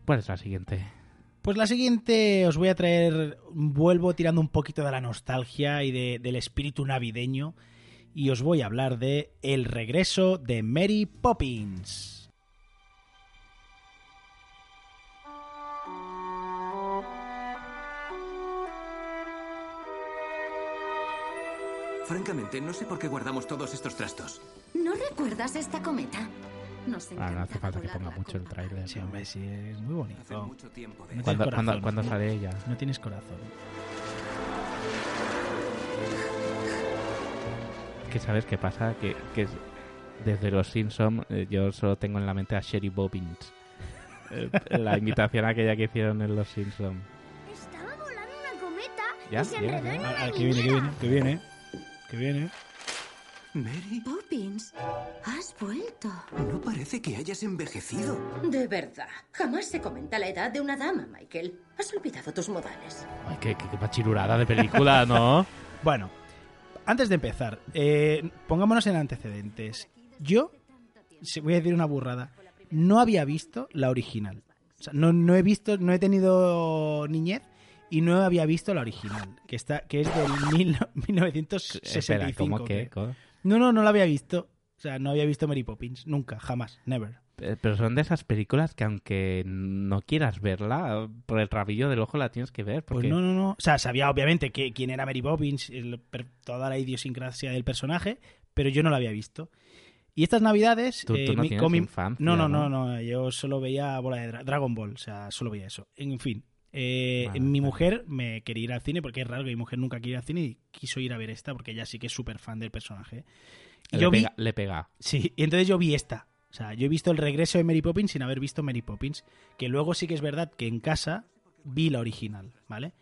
¿Cuál es la siguiente? Pues la siguiente os voy a traer, vuelvo tirando un poquito de la nostalgia y de- del espíritu navideño y os voy a hablar de El regreso de Mary Poppins. Francamente, no sé por qué guardamos todos estos trastos. ¿No recuerdas esta cometa? Nos Ah, no hace falta que ponga mucho el tráiler. Sí, hombre, sí, es muy bonito. No tienes ¿Cuándo, corazón. cuándo- cuándo sale ella? No tienes corazón. Que sabes qué pasa, que, que es- desde los Simpsons yo solo tengo en la mente a Sherry Bobbins. Eh, la invitación aquella que hicieron en los Simpsons. Estaba volando una cometa Ya, y se ya, enredó ya. en Ah, una ah, que viene, que viene, que viene. Que viene. Mary, Poppins, has vuelto. no parece que hayas envejecido. De verdad, jamás se comenta la edad de una dama, Michael. Has olvidado tus modales. Ay, qué, qué, qué pachirurada de película, ¿no? Bueno, antes de empezar, eh, pongámonos en antecedentes. Yo, se- voy a decir una burrada, no había visto la original. O sea, no, no he visto, no he tenido niñez y no había visto la original, que está, que es del mil- 1965. Espera, ¿cómo que? ¿Cómo? No, no, no la había visto. O sea, no había visto Mary Poppins, nunca, jamás, never. Eh, Pero son de esas películas que aunque no quieras verla, por el rabillo del ojo la tienes que ver. Pues no, no, no. O sea, sabía obviamente que, quién era Mary Poppins, el- toda la idiosincrasia del personaje, pero yo no la había visto. Y estas navidades... Tú- tú no mi- tienes con mi- infancia, no, no, ¿no? no, no, Yo solo veía bola de Dra- Dragon Ball, o sea, solo veía eso. En fin, eh, Vale, mi mujer me quería ir al cine, porque es raro que mi mujer nunca quiera ir al cine y quiso ir a ver esta, porque ella sí que es súper fan del personaje. Y le, yo vi... pega, le pega. Sí, y entonces yo vi esta. O sea, yo he visto el regreso de Mary Poppins sin haber visto Mary Poppins. Que luego sí que es verdad que en casa vi la original, ¿vale?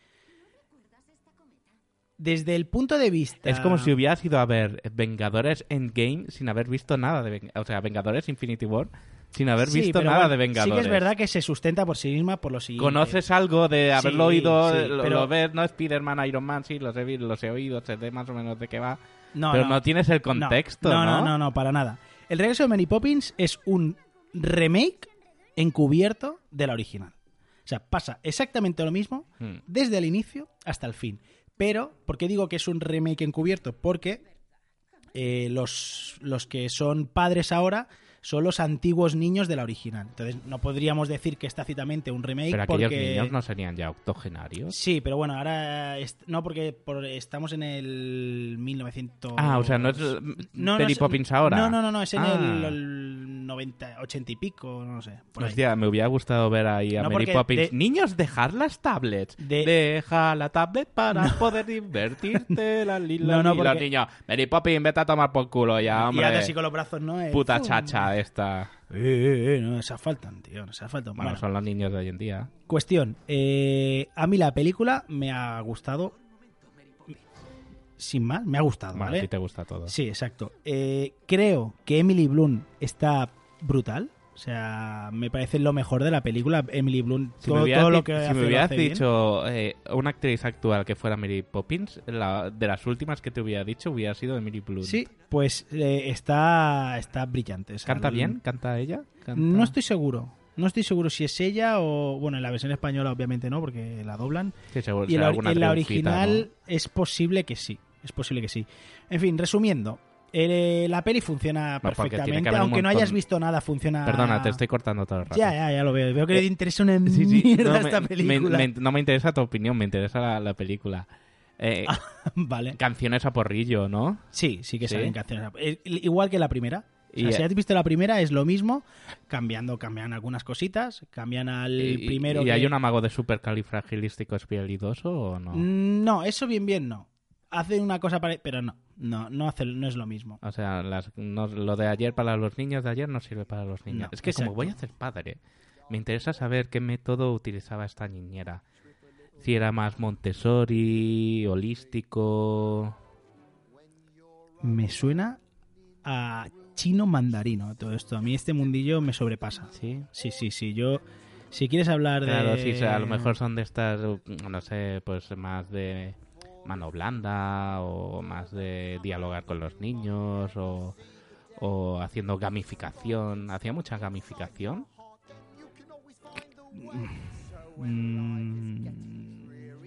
Desde el punto de vista. Es como si hubieras ido a ver Vengadores Endgame sin haber visto nada de O sea, Vengadores Infinity War sin haber Sí, visto nada bueno, de Vengadores. Sí que es verdad que se sustenta por sí misma por lo siguiente. Conoces algo de haberlo Sí, oído, sí, lo, pero- lo ves, ¿no? Spider-Man, Iron Man, sí, los he, los he oído, sé de más o menos de qué va. No, pero no. no, tienes el contexto, no, ¿no? no, no, no, para nada. El regreso de Mary Poppins es un remake encubierto de la original. O sea, pasa exactamente lo mismo Hmm. desde el inicio hasta el fin. Pero, ¿por qué digo que es un remake encubierto? Porque eh, los, los que son padres ahora son los antiguos niños de la original. Entonces, no podríamos decir que es tácitamente un remake Pero aquellos porque... niños no serían ya octogenarios. Sí, pero bueno, ahora no porque por- estamos en el 1900. Ah, o sea, no es No, no Poppins ahora. No, no, no, no, es en Ah. el, el 90, 80 y pico, no sé. por ahí. Hostia, me hubiera gustado ver ahí a No, Mary porque Poppins. de- Niños, dejar las tablets. De- Deja la tablet para poder divertirte. La, No, no, li. Los porque- niños, Mary Poppins, vete a tomar por culo ya, y hombre. hace así con los brazos, ¿no? Puta ¡fum! Esta. Eh, eh, eh, no, esas faltan, tío, no esas faltan. Bueno, Bueno, son los niños de hoy en día. Cuestión, eh, a mí la película me ha gustado. sin más, me ha gustado, Bueno, a ¿vale? ti te gusta todo. Sí, exacto. Eh, creo que Emily Blunt está brutal. O sea, me parece lo mejor de la película. Emily Blunt, Si me todo, hubieras, todo lo di- que si hace, me lo hubieras hace bien. dicho eh, una actriz actual que fuera Mary Poppins, la- de las últimas que te hubiera dicho hubiera sido Emily Blunt. Sí, pues eh, está, está brillante. O sea, ¿Canta bien? ¿Canta ella? ¿Canta? No estoy seguro. No estoy seguro si es ella o. Bueno, en la versión española, obviamente no, porque la doblan. Sí, seguro, y en la, en original es posible que sí. Es posible que sí. En fin, resumiendo. Eh, la peli funciona perfectamente. Aunque no hayas visto nada, funciona. Perdona, te estoy cortando todo el rato. Ya, ya, ya lo veo. Veo que Eh, le interesa una Sí, sí, mierda no, esta me- película. me- me- no me interesa tu opinión, me interesa la, la película. Eh, vale. Canciones a porrillo, ¿no? Sí, sí que Sí. salen canciones. Eh, Igual que la primera. O sea, Y- si has visto la primera, es lo mismo, cambiando, cambian algunas cositas, cambian al Y- primero. ¿Y que- hay un amago de supercalifragilístico espialidoso o no? Mm, No, eso bien, bien no. Hace una cosa pare- pero no, no, no hace, no es lo mismo. O sea, las- no- lo de ayer para los niños de ayer no sirve para los niños. No, es que como voy a ser padre, me interesa saber qué método utilizaba esta niñera. Si era más Montessori, holístico... Me suena a chino mandarino todo esto. A mí este mundillo me sobrepasa. Sí. Sí, sí, sí. Yo, si quieres hablar Claro, de... sí, o sea, a lo mejor son de estas, no sé, pues más de mano blanda o más de dialogar con los niños o, o haciendo gamificación. ¿Hacía mucha gamificación? Mm,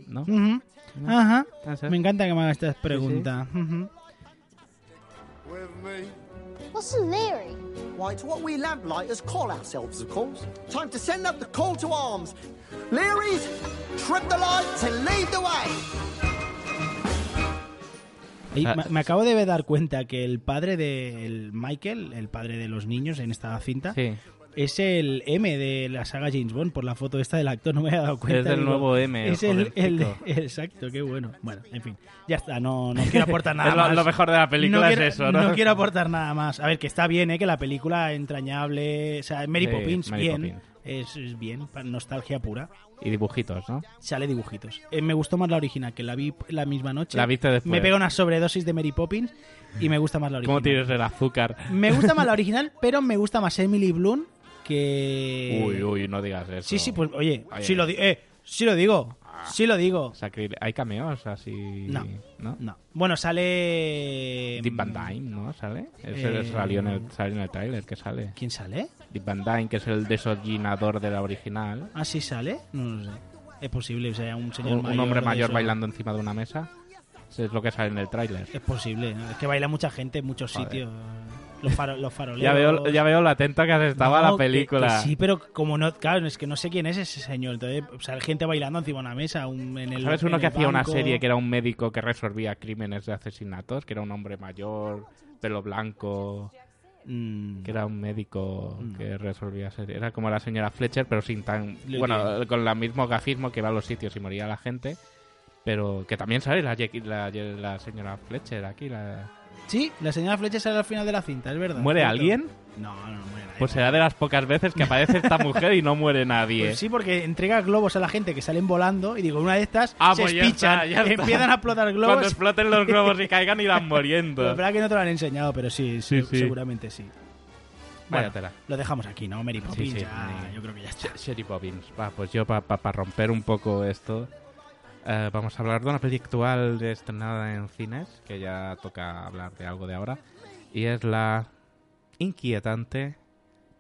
¿No? ujú. ¿No? Ajá. Sí. Me encanta que me hagas estas preguntas. Ujú. What's a Leary? Why, it's what we lamplighters call ourselves, of course. Time to send up the call to arms. Learys, trip the lights and lead the way. Y Ah. me, me acabo de dar cuenta que el padre de el Michael, el padre de los niños en esta cinta, Sí. es el M de la saga James Bond. Por la foto esta del actor no me había dado cuenta. Es del Digo, nuevo M, el Es el, el- jovencico. exacto, qué bueno. Bueno, en fin, ya está. No, no quiero aportar nada Es lo- más. lo mejor de la película es quiero- eso, ¿no? quiero aportar nada más. A ver, que está bien, ¿eh? Que la película entrañable, o sea, Mary Sí, Poppins, Mary bien. Poppins. Es, es bien, nostalgia pura. Y dibujitos, ¿no? Sale dibujitos. Eh, me gustó más la original, que la vi la misma noche. La viste después. Me pega una sobredosis de Mary Poppins y me gusta más la original. ¿Cómo tienes el azúcar? Me gusta más la original, pero me gusta más Emily Bloom que... Uy, uy, no digas eso. Sí, sí, pues oye, sí lo, di- eh, sí lo digo, sí lo digo. ¿Hay cameos así? No, ¿No? no. Bueno, sale... Deep Van Dyne, ¿no? ¿Sale? Ese Eh, salió en el, salió en el tráiler que sale. ¿Quién sale? Deep Van Dyne, que es el desollinador de la original. ¿Ah, sí sale? No lo sé. Es posible, o sea, un señor Un, un mayor hombre mayor bailando encima de una mesa. Eso es lo que sale en el tráiler. Es posible, ¿no? es que baila mucha gente en muchos Joder. sitios. Los, faro- los faroleros... Ya veo, ya veo lo atento que has estado a No, la que- película. que sí, pero como no, claro, es que no sé quién es ese señor. Entonces, sale gente bailando encima de una mesa, un- en el ¿Sabes uno en que hacía una serie que era un médico que resolvía crímenes de asesinatos? Que era un hombre mayor, pelo blanco. Mm. Que era un médico que resolvía series. Era como la señora Fletcher, pero sin tan. Bueno, con el mismo gafismo que va a los sitios y moría la gente. Pero que también sale la, la, la señora Fletcher aquí. La... Sí, la señora Fletcher sale al final de la cinta, es verdad. ¿Muere cierto. alguien? No, no, no muere nadie. Pues será de las pocas veces que aparece esta mujer y no muere nadie. Pues sí, porque entrega globos a la gente que salen volando y digo, una de estas Ah, se pues ya espichan, está, ya está. empiezan a explotar globos. Cuando exploten los globos y caigan irán muriendo. Es verdad que no te lo han enseñado, pero sí, sí, Sí, sí. seguramente sí. Bueno, lo dejamos aquí, ¿no? Mary Poppins, Sí, sí, ya, Mary- yo creo que ya está. Sherry Poppins. Va, pues yo para romper un poco esto, eh, vamos a hablar de una peli actual de estrenada en cines, que ya toca hablar de algo de ahora, y es la inquietante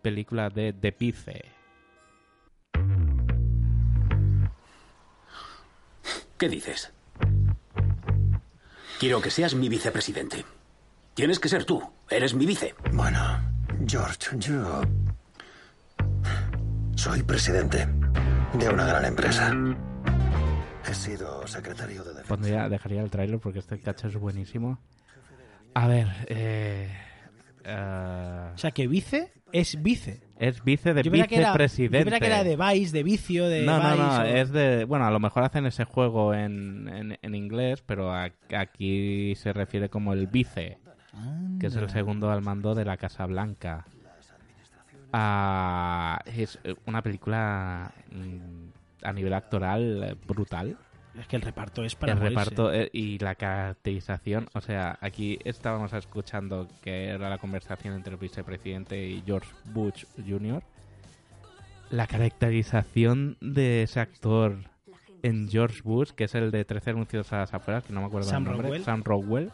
película de The Pice. ¿Qué dices? Quiero que seas mi vicepresidente. Tienes que ser tú. Eres mi vice. Bueno, George, yo soy presidente de una gran empresa. He sido secretario de defensa. Pondría, dejaría el tráiler porque este cacho es buenísimo. A ver, eh, eh, O sea, que vice es vice. es vice de Yo vicepresidente. Yo pensaba que era de Vice, de vicio, de No, no, Vice, no, o- es de... Bueno, a lo mejor hacen ese juego en, en, en inglés, pero a- aquí se refiere como el vice, que es el segundo al mando de la Casa Blanca. Ah, es una película mm, a nivel actoral eh, brutal. Es que el reparto es para el morirse. reparto eh, y la caracterización, o sea, aquí estábamos escuchando que era la conversación entre el vicepresidente y George Bush Jr. La caracterización de ese actor en George Bush, que es el de 13 anuncios a las afueras, que no me acuerdo Sam el nombre, Rockwell. Sam Rockwell,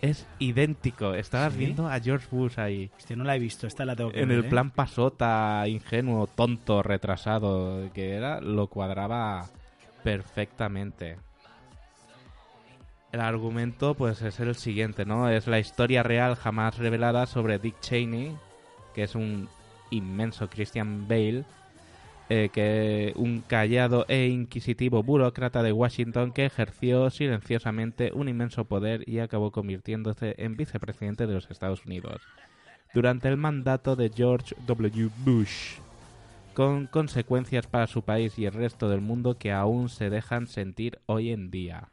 es idéntico. Estabas ¿Sí? viendo a George Bush ahí. Hostia, no la he visto, esta la tengo que En ver, el ¿eh? plan pasota, ingenuo, tonto, retrasado que era, lo cuadraba perfectamente. El argumento, pues, es el siguiente, ¿no? Es la historia real jamás revelada sobre Dick Cheney, que es un inmenso Christian Bale, eh, que un callado e inquisitivo burócrata de Washington que ejerció silenciosamente un inmenso poder y acabó convirtiéndose en vicepresidente de los Estados Unidos durante el mandato de George W. Bush, con consecuencias para su país y el resto del mundo que aún se dejan sentir hoy en día.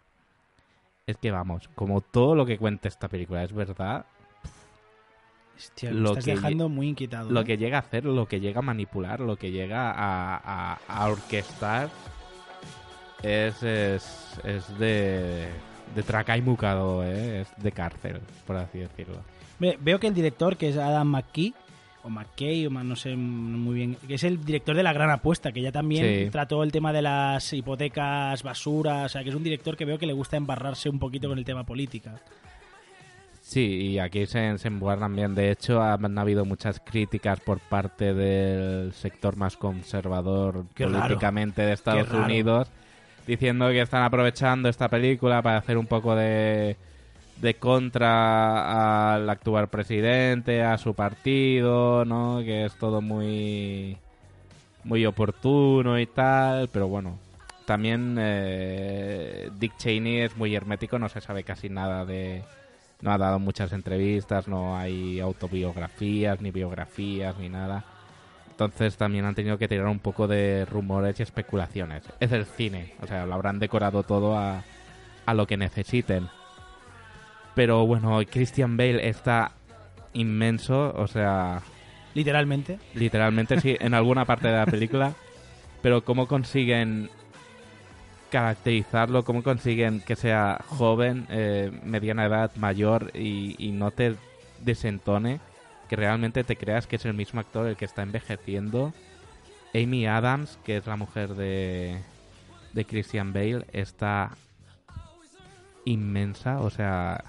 Es que vamos, como todo lo que cuenta esta película es verdad, Hostia, me estás que dejando muy inquietado. Lo ¿eh? que llega a hacer, lo que llega a manipular, lo que llega a, a- a orquestar es, es, es de, de traca y mucado, ¿eh? es de cárcel, por así decirlo. Ve- Veo que el director, que es Adam McKee, o McKay, o no sé muy bien, que es el director de La Gran Apuesta, que ya también Sí. trató el tema de las hipotecas, basura, o sea, que es un director que veo que le gusta embarrarse un poquito con el tema política. Sí, y aquí se, se bien. De hecho, han habido muchas críticas por parte del sector más conservador Qué raro. políticamente de Estados Qué raro. Unidos, diciendo que están aprovechando esta película para hacer un poco de, de contra al actual presidente, a su partido, ¿no? Que es todo muy muy oportuno y tal, pero bueno, también eh, Dick Cheney es muy hermético, no se sabe casi nada de... No ha dado muchas entrevistas, no hay autobiografías, ni biografías, ni nada. Entonces también han tenido que tirar un poco de rumores y especulaciones. Es el cine, o sea, lo habrán decorado todo a, a lo que necesiten. Pero bueno, Christian Bale está inmenso, o sea, Literalmente. literalmente sí, en alguna parte de la película. Pero cómo consiguen caracterizarlo, cómo consiguen que sea joven, eh, mediana edad, mayor y, y no te desentone, que realmente te creas que es el mismo actor el que está envejeciendo. Amy Adams, que es la mujer de, de Christian Bale, está inmensa, o sea,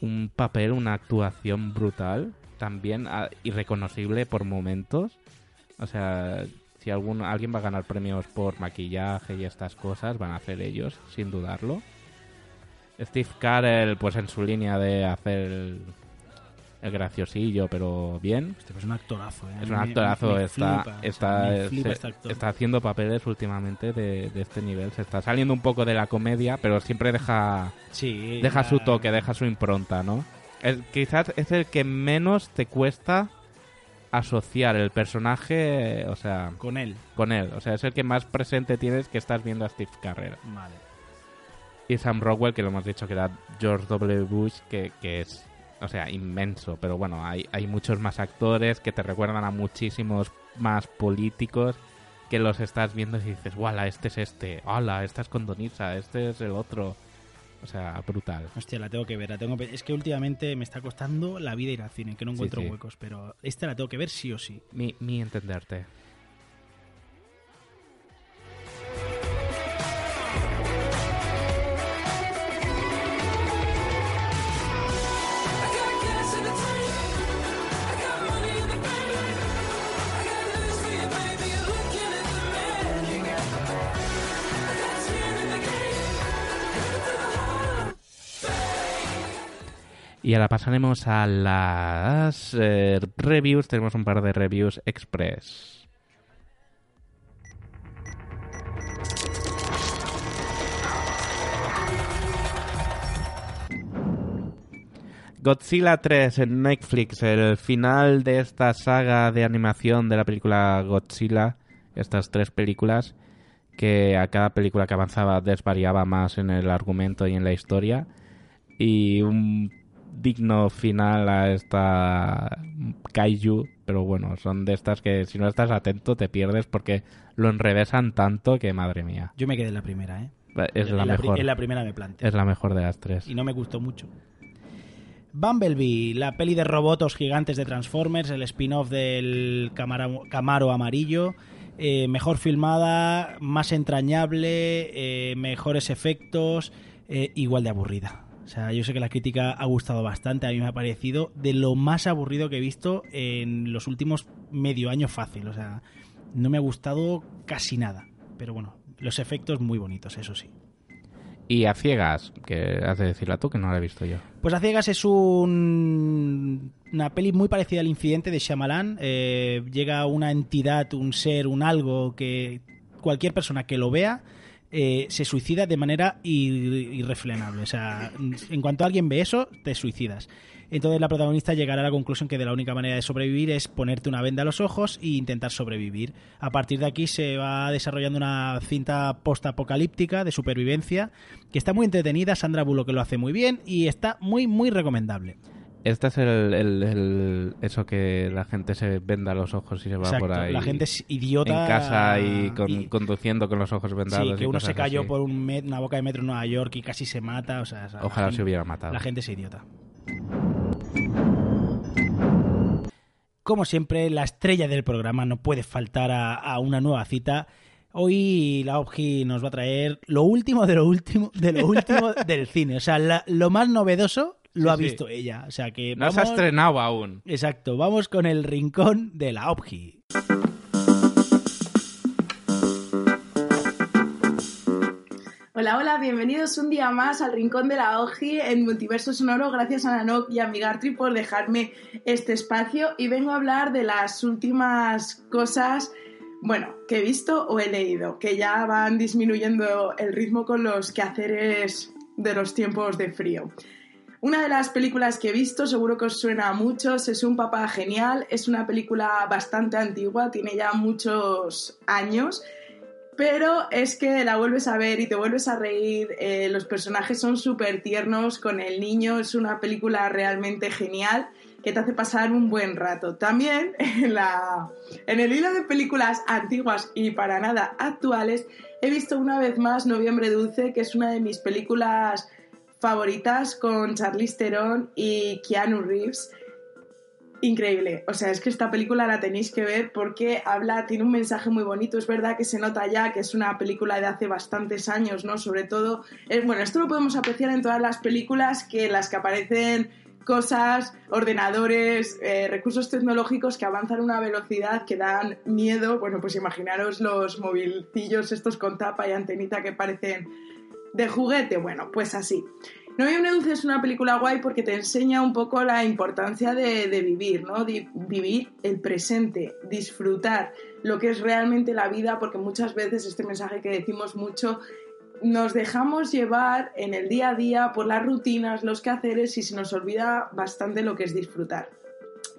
un papel, una actuación brutal, también ah, irreconocible por momentos. O sea, si algún, alguien va a ganar premios por maquillaje y estas cosas, van a hacer ellos, sin dudarlo. Steve Carell, pues en su línea de hacer el, el graciosillo, pero bien. Este es un actorazo, ¿eh? Es un me- actorazo, me está, flipa, o sea, está, me flipa se- este actor. está haciendo papeles últimamente de, de este nivel. Se está saliendo un poco de la comedia, pero siempre deja, Sí, deja la- su toque, deja su impronta, ¿no? Es- quizás es el que menos te cuesta asociar el personaje, o sea... Con él. Con él, o sea, es el que más presente tienes que estás viendo a Steve Carrera. Vale. Y Sam Rockwell, que lo hemos dicho que era George W. Bush, que, que es, o sea, inmenso. Pero bueno, hay, hay muchos más actores que te recuerdan a muchísimos más políticos que los estás viendo y dices, ¡wala! Este es este, ¡hala! Esta es Condonisa, este es el otro. O sea, brutal. Hostia, la tengo que ver. La tengo Es que últimamente me está costando la vida ir al cine, que no Sí, encuentro sí. huecos, pero esta la tengo que ver sí o sí. Mi, mi entenderte. Y ahora pasaremos a las eh, reviews. Tenemos un par de reviews express. Godzilla 3 en Netflix, el final de esta saga de animación de la película Godzilla, estas tres películas, que a cada película que avanzaba desvariaba más en el argumento y en la historia. Y un digno final a esta kaiju, pero bueno, son de estas que si no estás atento te pierdes porque lo enrevesan tanto que madre mía. Yo me quedé en la primera, ¿eh? Es la mejor. en la primera me planté. Es la mejor de las tres. Y no me gustó mucho. Bumblebee, la peli de robots gigantes de Transformers, el spin-off del Camaro, Camaro amarillo, eh, mejor filmada, más entrañable, eh, mejores efectos, eh, igual de aburrida. O sea, yo sé que la crítica ha gustado bastante, a mí me ha parecido de lo más aburrido que he visto en los últimos medio año fácil. O sea, no me ha gustado casi nada. Pero bueno, los efectos muy bonitos, eso sí. Y a ciegas, que has de decirla tú que no la he visto yo. Pues A Ciegas es un- una peli muy parecida al incidente de Shyamalan. Eh, llega una entidad, un ser, un algo que cualquier persona que lo vea eh, se suicida de manera ir- irrefrenable. O sea, en cuanto alguien ve eso, te suicidas. Entonces la protagonista llegará a la conclusión que de la única manera de sobrevivir es ponerte una venda a los ojos e intentar sobrevivir. A partir de aquí se va desarrollando una cinta post-apocalíptica de supervivencia que está muy entretenida, Sandra Bullock lo hace muy bien y está muy muy recomendable. Este es el, el- el- eso que la gente se venda los ojos y se va Exacto, por ahí. la gente es idiota En casa y, con- y- conduciendo con los ojos vendados. Sí, y que uno se cayó así. por un met- una boca de metro en Nueva York y casi se mata. O sea, la Ojalá gente- se hubiera matado. La gente es idiota. Como siempre, la estrella del programa no puede faltar a, a una nueva cita. Hoy la OBGI nos va a traer lo último de lo último de lo último del cine. O sea, la- lo más novedoso lo Sí, ha sí. visto ella. O sea que No se ha estrenado aún. Exacto, vamos con el rincón de la OBGI. Hola, hola, bienvenidos un día más al Rincón de la OGI en Multiverso Sonoro. Gracias a Nanok y a Migartri por dejarme este espacio y vengo a hablar de las últimas cosas, bueno, que he visto o he leído, que ya van disminuyendo el ritmo con los quehaceres de los tiempos de frío. Una de las películas que he visto, seguro que os suena a muchos, es Un papá genial. Es una película bastante antigua, tiene ya muchos años pero es que la vuelves a ver y te vuelves a reír, eh, los personajes son súper tiernos con el niño, es una película realmente genial que te hace pasar un buen rato. También en, la, en el hilo de películas antiguas y para nada actuales, he visto una vez más Noviembre Dulce, que es una de mis películas favoritas con Charlize Theron y Keanu Reeves. Increíble, o sea, es que esta película la tenéis que ver porque habla, tiene un mensaje muy bonito, es verdad que se nota ya que es una película de hace bastantes años, ¿no? Sobre todo, bueno, esto lo podemos apreciar en todas las películas que las que aparecen cosas, ordenadores, eh, recursos tecnológicos que avanzan a una velocidad que dan miedo, bueno, pues imaginaros los movilcillos estos con tapa y antenita que parecen de juguete, bueno, pues así. Noviembre Dulce es una película guay porque te enseña un poco la importancia de, de vivir, ¿no? Vivir el presente, disfrutar lo que es realmente la vida, porque muchas veces este mensaje que decimos mucho nos dejamos llevar en el día a día por las rutinas, los quehaceres y se nos olvida bastante lo que es disfrutar.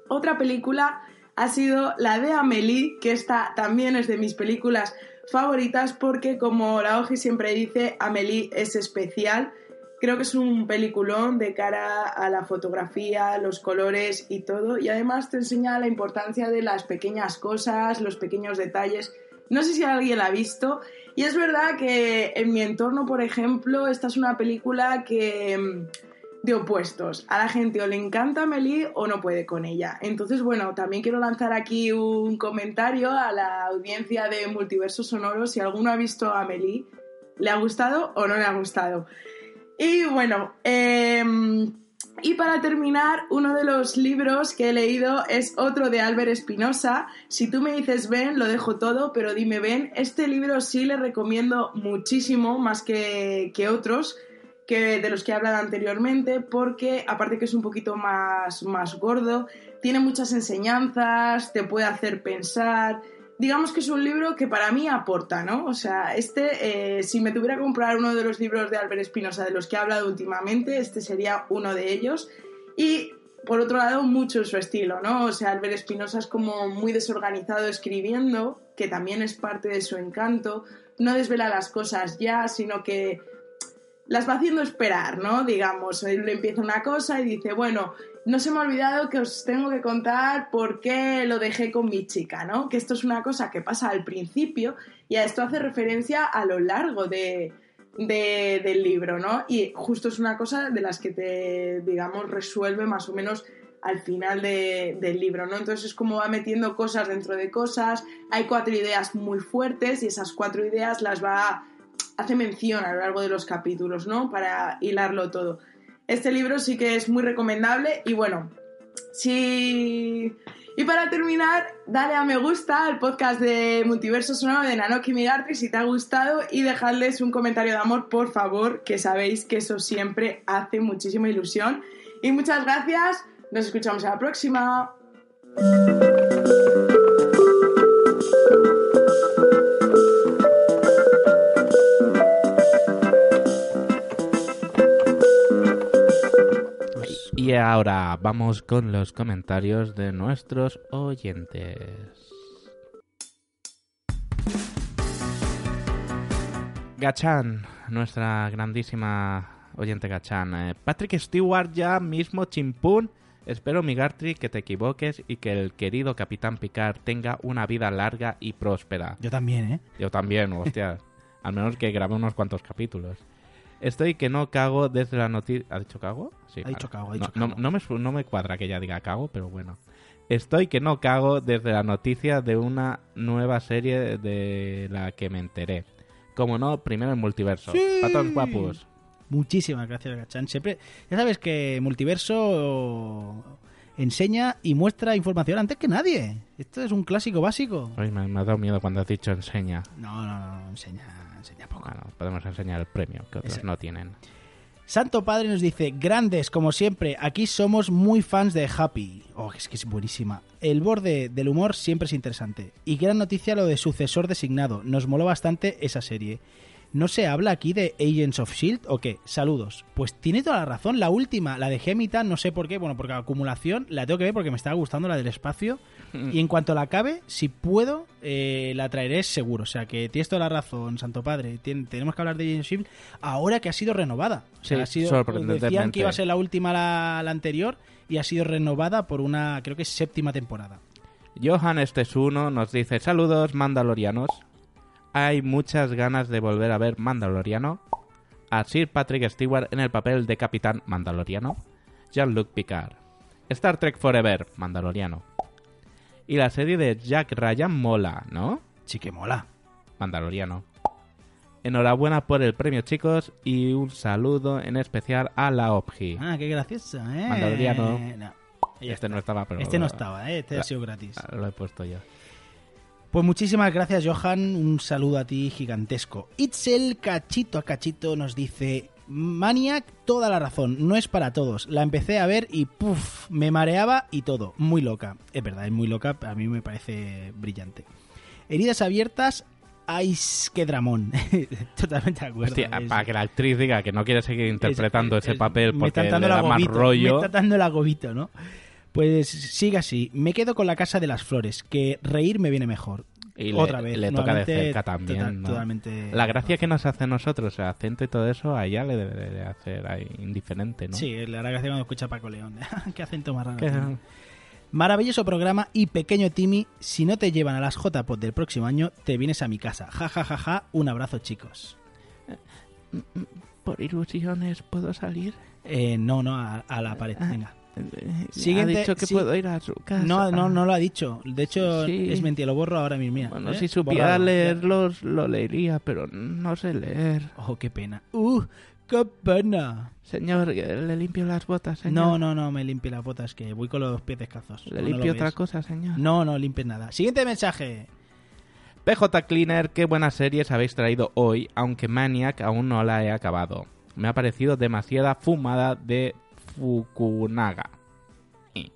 Otra película ha sido la de Amélie, que esta también es de mis películas favoritas porque como la Oji siempre dice, Amélie es especial. Creo que es un peliculón de cara a la fotografía, los colores y todo. Y además te enseña la importancia de las pequeñas cosas, los pequeños detalles. No sé si alguien la ha visto. Y es verdad que en mi entorno, por ejemplo, esta es una película que mm, de opuestos. A la gente o le encanta Amelie o no puede con ella. Entonces, bueno, también quiero lanzar aquí un comentario a la audiencia de Multiverso Sonoro. Si alguno ha visto a Amelie, ¿le ha gustado o no le ha gustado? Y bueno, em, y para terminar, uno de los libros que he leído es otro de Albert Espinosa. Si tú me dices ven, lo dejo todo, pero dime ven. Este libro sí le recomiendo muchísimo, más que, que otros que de los que he hablado anteriormente, porque aparte que es un poquito más, más gordo, tiene muchas enseñanzas, te puede hacer pensar. Digamos que es un libro que para mí aporta, ¿no? O sea, este, eh, si me tuviera que comprar uno de los libros de Albert Espinosa de los que he hablado últimamente, este sería uno de ellos. Y por otro lado, mucho su estilo, ¿no? O sea, Albert Espinosa es como muy desorganizado escribiendo, que también es parte de su encanto. No desvela las cosas ya, sino que las va haciendo esperar, ¿no? Digamos, él le empieza una cosa y dice, bueno, no se me ha olvidado que os tengo que contar por qué lo dejé con mi chica, ¿no? Que esto es una cosa que pasa al principio y a esto hace referencia a lo largo de, de- del libro, ¿no? Y justo es una cosa de las que te, digamos, resuelve más o menos al final de- del libro, ¿no? Entonces es como va metiendo cosas dentro de cosas, hay cuatro ideas muy fuertes y esas cuatro ideas las va, hace mención a lo largo de los capítulos, ¿no? Para hilarlo todo. Este libro sí que es muy recomendable y bueno, si... Y para terminar, dale a me gusta al podcast de Multiverso Sonoro de Nanoki Migartri si te ha gustado y dejadles un comentario de amor, por favor, que sabéis que eso siempre hace muchísima ilusión. Y muchas gracias, nos escuchamos a la próxima. Y ahora vamos con los comentarios de nuestros oyentes. Gachan, nuestra grandísima oyente Gachan. Eh, Patrick Stewart ya mismo chimpún. Espero, Migartri, que te equivoques y que el querido Capitán Picard tenga una vida larga y próspera. Yo también, ¿eh? Yo también, hostia. Al menos que grabe unos cuantos capítulos. Estoy que no cago desde la noticia... ¿Ha dicho cago? Sí. Ha dicho cago, ha dicho no, no- cago. no me, su- no me cuadra que ella diga cago, pero bueno. Estoy que no cago desde la noticia de una nueva serie de la que me enteré. Como no, primero el multiverso. Sí. Patos guapos. Muchísimas gracias, Gachan. Siempre, ya sabes que Multiverso enseña y muestra información antes que nadie. Esto es un clásico básico. Ay, me, me ha dado miedo cuando has dicho enseña. No, no, no, enseña, enseña poco. Bueno, podemos enseñar el premio, que otros no tienen. Santo Padre nos dice, grandes como siempre, aquí somos muy fans de Happy. Oh, es que es buenísima. El borde del humor siempre es interesante. Y gran noticia lo de sucesor designado. Nos moló bastante esa serie. ¿No se habla aquí de Agents of Shield o qué? Saludos. Pues tiene toda la razón. La última, la de Gemita, no sé por qué. Bueno, porque la acumulación la tengo que ver porque me estaba gustando la del espacio. Y en cuanto la acabe, si puedo, eh, la traeré seguro. O sea que tienes toda la razón, Santo Padre. Tien- tenemos que hablar de Agents of Shield ahora que ha sido renovada. O sea, Sí, ha sido, decían que iba a ser la última la, la anterior y ha sido renovada por una, creo que séptima temporada. Johan este es uno nos dice saludos mandalorianos. Hay muchas ganas de volver a ver Mandaloriano. A Sir Patrick Stewart en el papel de Capitán Mandaloriano. Jean-Luc Picard. Star Trek Forever, Mandaloriano. Y la serie de Jack Ryan mola, ¿no? Sí que mola. Mandaloriano. Enhorabuena por el premio, chicos, y un saludo en especial a la OPGI. Ah, qué gracioso, ¿eh? Mandaloriano. No. Este está. no estaba, pero... Este no estaba, ¿eh? Este ha sido gratis. Lo he puesto yo. Pues muchísimas gracias, Johan. Un saludo a ti gigantesco. Itzel Cachito a Cachito nos dice: Maniac, toda la razón, no es para todos. La empecé a ver y puff, me mareaba y todo. Muy loca. Es verdad, es muy loca, a mí me parece brillante. Heridas abiertas, ¡ay, qué dramón! Totalmente de acuerdo. Hostia, para que la actriz diga que no quiere seguir interpretando es- ese es- papel me porque le da el más rollo. Me está dando el agobito, ¿no? Pues sigue así. Me quedo con la casa de las flores, que reír me viene mejor. Y le, Otra vez. le toca de cerca también. total- ¿no? Totalmente. La gracia que nos hace a nosotros, el acento y todo eso, a ella le debe de hacer ahí indiferente, ¿no? Sí, la gracia cuando escucha a Paco León. Qué acento más raro. Maravilloso programa y pequeño Timmy, si no te llevan a las JPOD del próximo año, te vienes a mi casa. Ja, ja, ja, ja. Un abrazo, chicos. Por ilusiones, ¿puedo salir? Eh, no, no, a, a la pared. Venga. Ha dicho que sí. puedo ir a su casa. No, no, no lo ha dicho. De hecho, Sí. es mentira, lo borro ahora mismo. mira, Bueno, ¿eh? si supiera Borrado. leerlos, lo leería, pero no sé leer. Oh, qué pena. ¡Uh! ¡Qué pena! Señor, que le limpio las botas, señor. No, no, no, me limpie las botas, que voy con los pies descalzos. ¿Le ¿No limpio otra cosa, señor? No, no limpies nada. Siguiente mensaje. PJ Cleaner, qué buenas series habéis traído hoy, aunque Maniac aún no la he acabado. Me ha parecido demasiada fumada de Fukunaga. Y-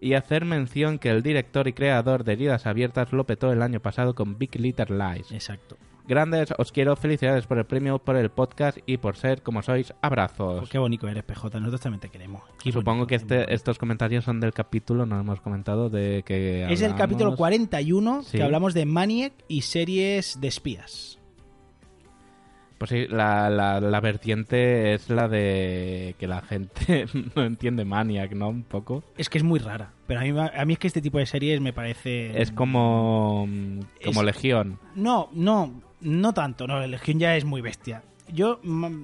Y hacer mención que el director y creador de Heridas Abiertas lo petó el año pasado con Big Little Lies. Exacto. Grandes, os quiero felicidades por el premio, por el podcast y por ser como sois. Abrazos. Pues qué bonito eres, PJ. Nosotros también te queremos. Qué Supongo bonito, que este, estos comentarios son del capítulo, no hemos comentado, de que Es el capítulo 41 Sí. que hablamos de Maniac y series de espías. Pues sí, la, la, la vertiente es la de que la gente no entiende Maniac, ¿no? Un poco. Es que es muy rara. Pero a mí, a mí es que este tipo de series me parece... Es como, como Es- Legión. No, no, no tanto. No, la Legión ya es muy bestia. Yo mm,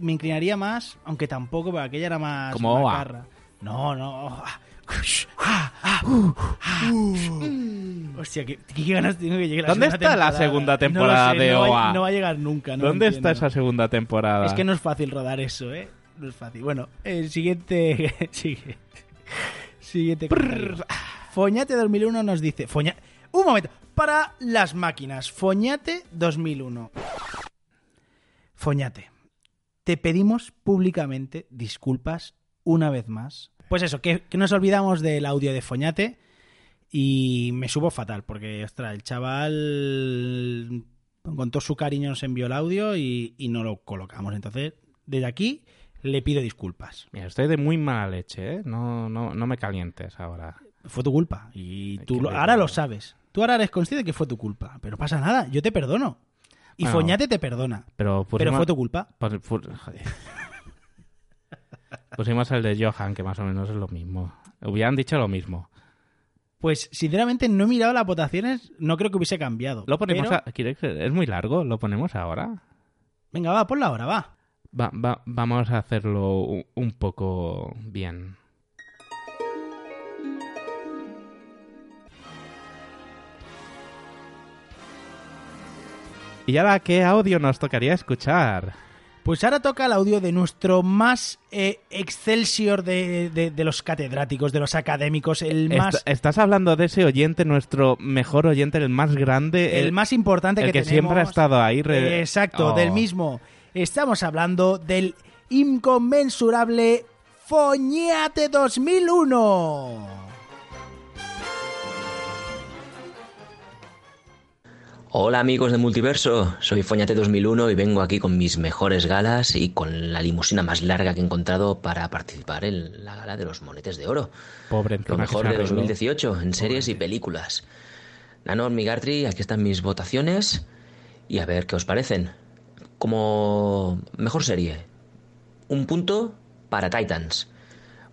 me inclinaría más, aunque tampoco, porque aquella era más Como Oa. No, no. ah, Hostia, qué, qué ganas tengo que llegue la ¿Dónde está la temporada. segunda No temporada sé, de no va- OA? no va a llegar nunca. no ¿Dónde está esa segunda temporada? Es que no es fácil rodar eso, ¿eh? No es fácil. Bueno, el siguiente. sigue. Siguiente. Foñate 2001 nos dice. Foña... Un momento. Para las máquinas. Foñate 2001. Foñate. Te pedimos públicamente disculpas una vez más. Pues eso, que, que nos olvidamos del audio de Foñate y me subo fatal porque, ostras, el chaval con todo su cariño nos envió el audio y, y no lo colocamos. Entonces, desde aquí le pido disculpas. Mira, estoy de muy mala leche, ¿eh? No, no, no me calientes ahora. Fue tu culpa y tú lo- ahora lo sabes. Tú ahora eres consciente de que fue tu culpa, pero pasa nada, yo te perdono. Y Bueno, Foñate te perdona. Pero, Pero fue tu culpa. joder. Pusimos el de Johan, que más o menos es lo mismo. Hubieran dicho lo mismo. Pues sinceramente no he mirado las votaciones, no creo que hubiese cambiado. Lo ponemos Pero- a- ¿quieres que- Es muy largo, lo ponemos ahora. Venga, va, ponla ahora, va. Va- va- vamos a hacerlo un poco bien. ¿Y ahora qué audio nos tocaría escuchar? Pues ahora toca el audio de nuestro más eh, excelsior de, de- de los catedráticos, de los académicos, el más, Est- estás hablando de ese oyente, nuestro mejor oyente, el más grande, el más importante el que, que tenemos. siempre ha estado ahí. re- Exacto, Oh. del mismo. Estamos hablando del inconmensurable Foñate 2001. Hola amigos de Multiverso, soy Foñate 2001 y vengo aquí con mis mejores galas y con la limusina más larga que he encontrado para participar en la gala de los monetes de oro. Pobre Lo mejor de arregló. 2018 en series y películas. Nano, Migartri, aquí están mis votaciones y a ver qué os parecen. Como mejor serie, un punto para Titans.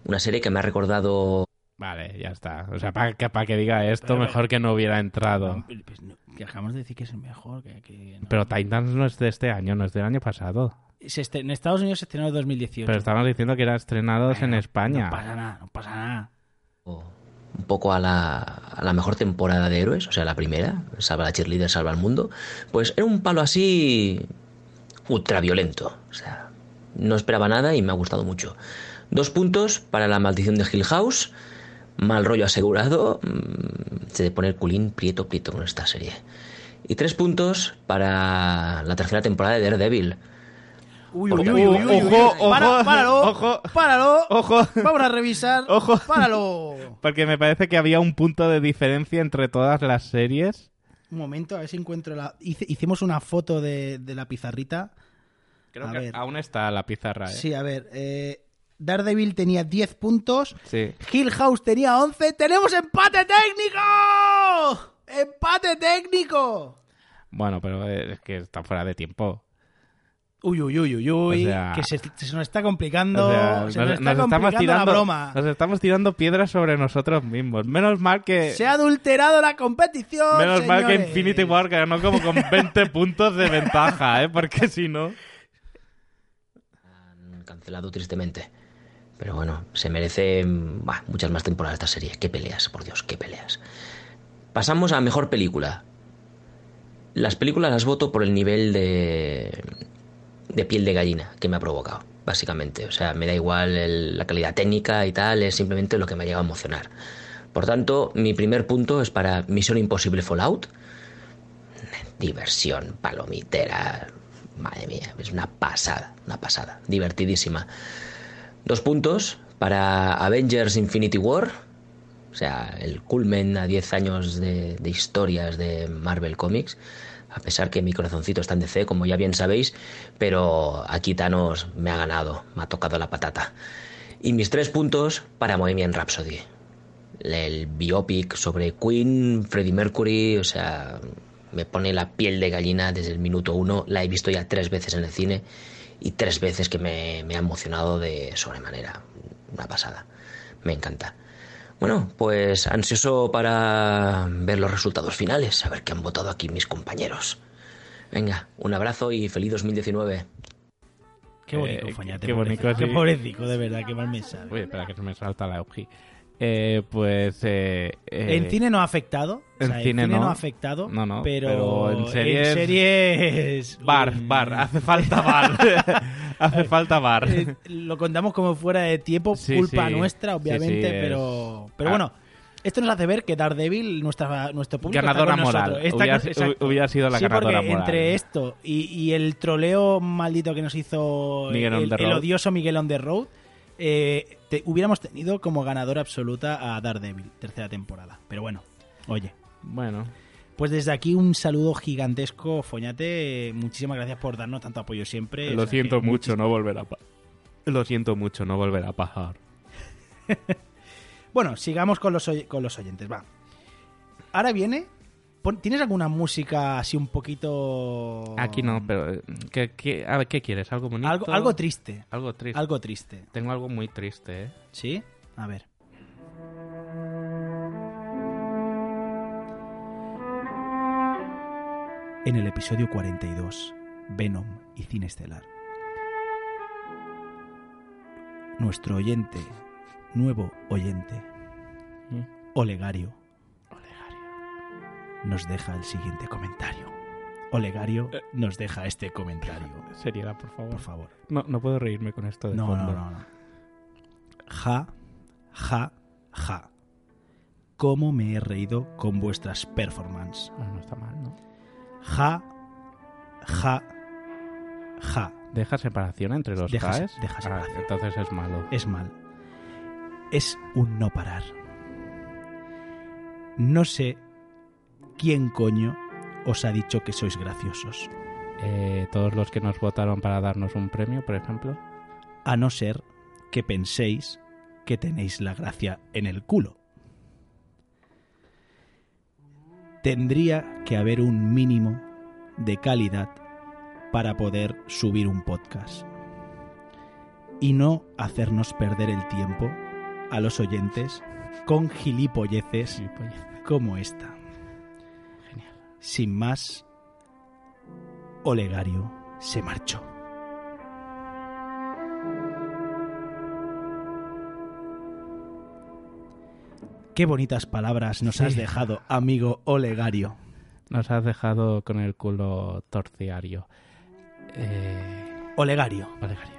Una serie que me ha recordado Vale, ya está. O sea, para que, pa' que diga esto, Pero- mejor que no hubiera entrado. Pues no, acabamos de decir que es el mejor. Que, que no. Pero Titans no es de este año, no es del año pasado. Se estre- en Estados Unidos se estrenó en 2018. Pero estábamos diciendo que eran estrenados en España. No pasa nada, no pasa nada. un poco a la, a la mejor temporada de héroes, o sea, la primera, Salva la cheerleader, salva al mundo, pues era un palo así ultraviolento, o sea, no esperaba nada y me ha gustado mucho. Dos puntos para la maldición de Hill House, mal rollo asegurado, mm, se de poner culín prieto prieto con esta serie. Y tres puntos para la tercera temporada de Daredevil. Uy, Porque uy, uy, uy, uy. Ojo, Para- ojo, páralo, ojo. páralo. Ojo. Vamos a revisar. Ojo. Páralo. Porque me parece que había un punto de diferencia entre todas las series. Un momento, a ver si encuentro la. hice- hicimos una foto de, de la pizarrita. Creo A que ver. aún está la pizarra, ¿eh? Sí, a ver. eh, Daredevil tenía 10 puntos. Sí. Hill House tenía 11. ¡Tenemos empate técnico! ¡Empate técnico! Bueno, pero es que está fuera de tiempo. Uy, uy, uy, uy, uy. O sea- que se, se nos está complicando. O sea, se nos, está estamos complicando tirando, la broma. nos estamos tirando piedras sobre nosotros mismos. Menos mal que Se ha adulterado la competición. menos mal que. Infinity War ganó como con 20 puntos de ventaja, ¿eh? Porque si no... cancelado tristemente. Pero bueno, se merece mm, muchas más temporadas esta serie. Qué peleas, por Dios, qué peleas. Pasamos a mejor película. Las películas las voto por el nivel de, de piel de gallina que me ha provocado, básicamente. O sea, me da igual el- la calidad técnica y tal, es simplemente lo que me ha llegado a emocionar. Por tanto, mi primer punto es para Misión Imposible Fallout. Diversión, palomitera. Madre mía, es una pasada, una pasada. Divertidísima. Dos puntos para Avengers Infinity War. O sea, el culmen a 10 años de, historias de Marvel Comics. A pesar que mi corazoncito está en DC, como ya bien sabéis. Pero aquí Thanos me ha ganado, me ha tocado la patata. Y mis tres puntos para Bohemian Rhapsody. El biopic sobre Queen, Freddie Mercury, o sea, me pone la piel de gallina desde el minuto uno. La he visto ya tres veces en el cine y tres veces que me, me ha emocionado de sobremanera. Una pasada. Me encanta. Bueno, pues ansioso para ver los resultados finales, a ver qué han votado aquí mis compañeros. Venga, un abrazo y feliz 2019. Qué bonito, Eh, Foñate. qué bonito. Qué pobrecito, de verdad, qué mal me sale. Uy, espera que se me salta la. Eh, pues... eh, eh, en cine no ha afectado. o en cine no. no. ha afectado. No, no, Pero, pero en series- series- Bar, bar, hace falta bar. hace falta bar. Eh, lo contamos como fuera de tiempo, Sí, culpa sí. nuestra, obviamente, sí, es- pero, pero Ah. bueno. Esto nos hace ver que Daredevil, nuestra, nuestro público, está Ganadora con nosotros. moral. Está Hubiera- sido la Sí, ganadora porque moral. entre esto y, y el troleo maldito que nos hizo el, odioso Miguel on the road, eh, te- hubiéramos tenido como ganadora absoluta a Daredevil, tercera temporada. Pero bueno, oye. Bueno. Pues desde aquí un saludo gigantesco, Foñate. Muchísimas gracias por darnos tanto apoyo siempre. Lo O sea, siento mucho, no volverá a Lo siento mucho, no volverá a pasar. Bueno, sigamos con los, con los oyentes, va. Ahora viene... ¿Tienes alguna música así un poquito... Aquí no, pero... eh, ¿qué, qué, a ver, ¿qué quieres? ¿Algo bonito? Algo, algo triste. Algo triste. Algo triste. Tengo algo muy triste, ¿eh? ¿Sí? A ver. En el episodio 42, Venom y Cine Estelar. Nuestro oyente, nuevo oyente, Olegario, nos deja el siguiente comentario. Olegario nos deja este comentario. Seriedad, por favor. Por favor. No, no puedo reírme con esto de No, fondo. no, no, no. Ja, ja, ja. ¿Cómo me he reído con vuestras performances? Ah, no está mal, ¿no? Ja, ja, ja. ¿Deja separación entre los Deja jaes? deja Ah, separación. entonces es malo. Es mal. Es un no parar. No sé quién coño os ha dicho que sois graciosos. Eh, todos los que nos votaron para darnos un premio, por ejemplo. A no ser que penséis que tenéis la gracia en el culo. Tendría que haber un mínimo de calidad para poder subir un podcast. Y no hacernos perder el tiempo a los oyentes con gilipolleces como esta. Sin más, Olegario se marchó. Qué bonitas palabras nos Sí. has dejado, amigo Olegario. Nos has dejado con el culo torciario. Eh... Olegario. Olegario.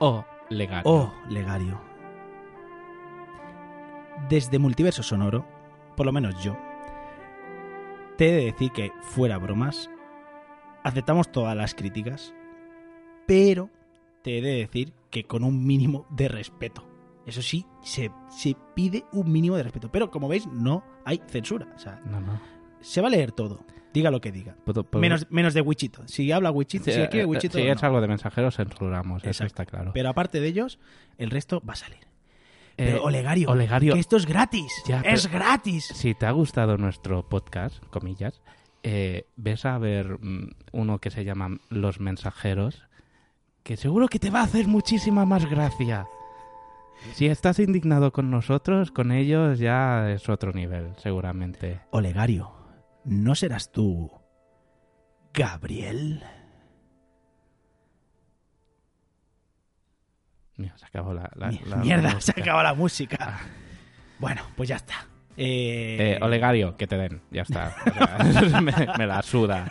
O legario. Legario. Desde Multiverso Sonoro, por lo menos yo, te he de decir que, fuera bromas, aceptamos todas las críticas, pero te he de decir que con un mínimo de respeto. Eso sí, se, se pide un mínimo de respeto. Pero como veis, no hay censura. O sea, No, no. se va a leer todo. Diga lo que diga. Menos, menos de Wichito. Si habla Wichito, Sí, si escribe eh, Wichito. si no. es algo de mensajeros, censuramos. Eso Exacto. está claro. Pero aparte de ellos, el resto va a salir. Eh, Olegario, Olegario. que esto es gratis. Ya, es pero- gratis. Si te ha gustado nuestro podcast, comillas, eh, ves a ver mm, uno que se llama Los Mensajeros, que seguro que te va a hacer muchísima más gracia. Si estás indignado con nosotros, con ellos ya es otro nivel, seguramente. Olegario, ¿no serás tú Gabriel? Mira, se acabó la, la- Mi- la- Mierda, se acaba la música. Bueno, pues ya está. Eh, Eh, Olegario, que te den, ya está. O sea, me, me la suda.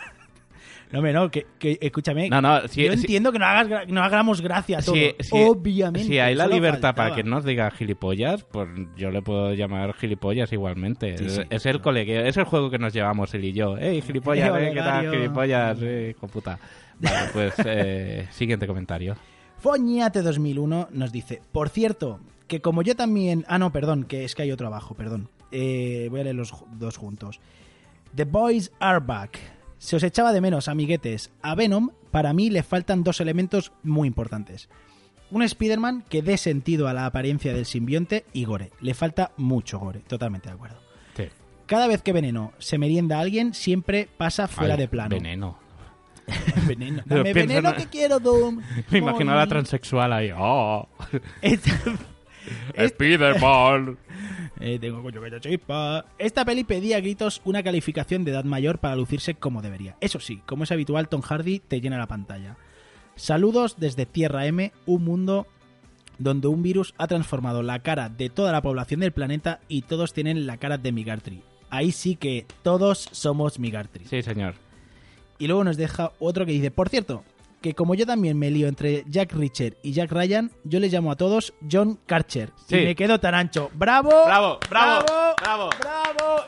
No, hombre, no, que, que- escúchame. No, no, si- yo si- entiendo que no, hagas, no hagamos gracia a todo. Si, Obviamente. Si hay la libertad para que nos diga gilipollas, pues yo le puedo llamar gilipollas igualmente. Sí, es, sí, es el colegueo, es el juego que nos llevamos él y yo. ¡Ey, gilipollas! Eh, eh, ¿Qué tal, gilipollas? Eh, hijo puta. Vale, pues eh, siguiente comentario. Foñate 2001 nos dice, por cierto, que como yo también... Ah, no, perdón, que es que hay otro abajo, perdón. Eh, voy a leer los dos juntos. The Boys Are Back. Se os echaba de menos, amiguetes. A Venom, para mí, le faltan dos elementos muy importantes. Un Spider-Man que dé sentido a la apariencia del simbionte y gore. Le falta mucho gore, totalmente de acuerdo. Sí. Cada vez que Veneno se merienda a alguien, siempre pasa fuera Ay, de plano. Veneno. veneno. Dame veneno en- que quiero, Doom. Me imagino a la transexual ahí. ¡Oh! Esta- Spiderman. Eh, tengo coño que te chispa. Esta peli pedía a gritos una calificación de edad mayor para lucirse como debería. Eso sí, como es habitual, Tom Hardy te llena la pantalla. Saludos desde Tierra M, un mundo donde un virus ha transformado la cara de toda la población del planeta y todos tienen la cara de Migartri. Ahí sí que todos somos Migartri. Sí, señor. Y luego nos deja otro que dice, por cierto, que como yo también me lío entre Jack Reacher y Jack Ryan, yo les llamo a todos John Karcher. Sí. Y me quedo tan ancho. ¡Bravo! Bravo, bravo, ¡Bravo! ¡Bravo!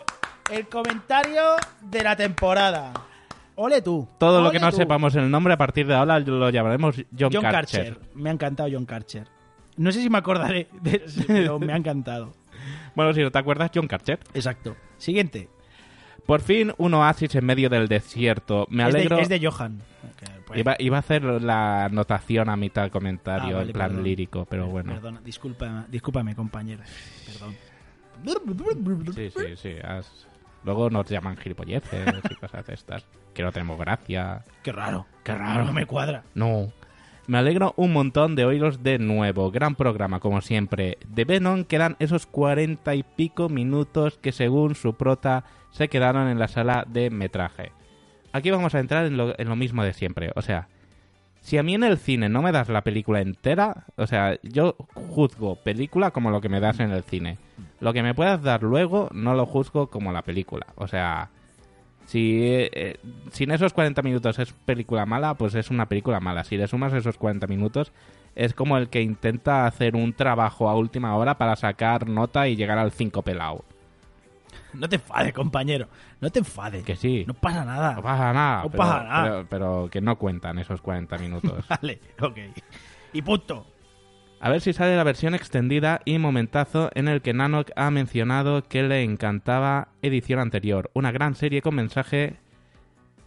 El comentario de la temporada. Ole tú. Todo lo que no tú. sepamos el nombre a partir de ahora lo llamaremos John, John Karcher. Karcher. Me ha encantado John Karcher. No sé si me acordaré, de, pero me ha encantado. Bueno, si no te acuerdas, John Karcher. Exacto. Siguiente. Por fin un oasis en medio del desierto. Me Es de- alegro. Es de, Johan. Que, pues, Iba, iba a hacer la anotación a mitad del comentario, Ah, vale, en plan perdón. lírico, pero bueno. Perdona, disculpa, discúlpame, compañero. Perdón. Sí, sí, sí. has- Luego nos llaman gilipolleces y cosas de estas. Que no tenemos gracia. Qué raro, qué raro, no me cuadra. No. Me alegro un montón de oíros de nuevo. Gran programa, como siempre. De Venom quedan esos cuarenta y pico minutos que según su prota se quedaron en la sala de metraje. Aquí vamos a entrar en lo, en lo mismo de siempre. O sea, si a mí en el cine no me das la película entera, o sea, yo juzgo película como lo que me das en el cine. Lo que me puedas dar luego no lo juzgo como la película. O sea, si eh, sin esos 40 minutos es película mala, pues es una película mala. Si le sumas esos 40 minutos, es como el que intenta hacer un trabajo a última hora para sacar nota y llegar al 5 pelado. No te enfades, compañero. No te enfades. Que sí. No pasa nada. No pasa nada. No pero, pasa nada. Pero, pero que no cuentan esos 40 minutos. Vale, ok. Y punto. A ver si sale la versión extendida y momentazo en el que Nanok ha mencionado que le encantaba edición anterior. Una gran serie con mensaje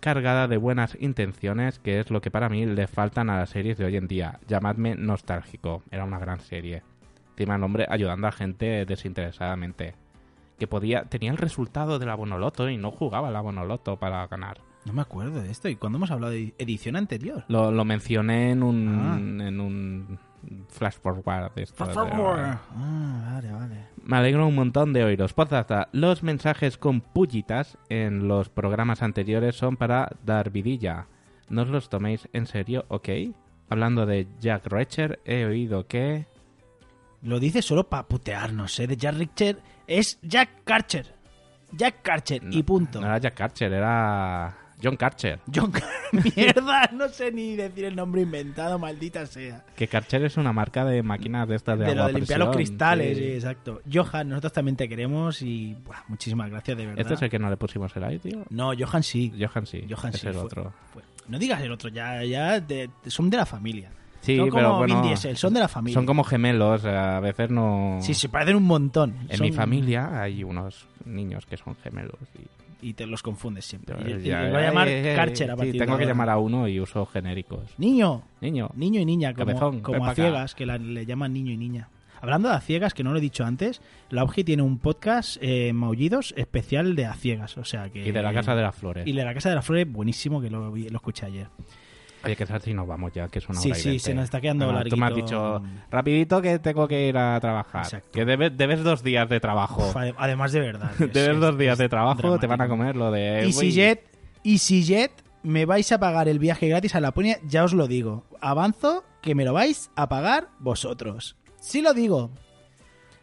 cargada de buenas intenciones, que es lo que para mí le faltan a las series de hoy en día. Llamadme nostálgico. Era una gran serie. Encima el hombre ayudando a gente desinteresadamente. Que podía tenía el resultado de la Bonoloto y no jugaba la Bonoloto para ganar. No me acuerdo de esto. ¿Y cuándo hemos hablado de edición anterior? Lo, lo mencioné en un, Ah. en un flash forward esto. De- favor. Ah, vale, vale. Me alegro un montón de oíros. Postdata, los mensajes con pullitas en los programas anteriores son para dar vidilla. No os los toméis en serio, ¿ok? Hablando de Jack Reacher, he oído que... Lo dice solo para putearnos, ¿eh? De Jack Reacher es Jack Karcher. Jack Karcher y punto. No era Jack Karcher, era John Karcher. John Mierda, no sé ni decir el nombre inventado, maldita sea. Que Karcher es una marca de máquinas de estas de, De, agua lo de limpiar los cristales, sí. sí, exacto. Johan, nosotros también te queremos y buah, muchísimas gracias, de verdad. ¿Este es el que no le pusimos el aire, tío? No, Johan sí. Johan sí. Johan es sí, el fue- otro. fue- No digas el otro, ya, ya de- son de la familia. Sí, son como pero bueno, Vin Diesel, son de la familia. Son como gemelos, a veces no... Sí, se parecen un montón. En Son- mi familia hay unos niños que son gemelos y... Y te los confundes siempre. Yo- Y, y ya- les voy a llamar eh, Karcher a sí, partir de tengo que ahora. llamar a uno y uso genéricos. Niño. Niño. Niño y niña, como, Cabezón, como a ciegas, que la- le llaman niño y niña. Hablando de a ciegas, que no lo he dicho antes, la OGI tiene un podcast, eh, Maullidos, especial de a ciegas. O sea que... Y de la Casa de las Flores. Y de la Casa de las Flores, buenísimo, que lo, lo escuché ayer. Oye, que si nos vamos ya, que es una Sí, hora y sí, veinte. se nos está quedando Ah, Tú me has dicho, rapidito que tengo que ir a trabajar. Exacto. Que debes, debes dos días de trabajo. Uf, además de verdad. es- debes es- dos días de trabajo, te van a comer lo de... EasyJet, EasyJet, me vais a pagar el viaje gratis a Laponia, ya os lo digo. Avanzo que me lo vais a pagar vosotros. Sí lo digo.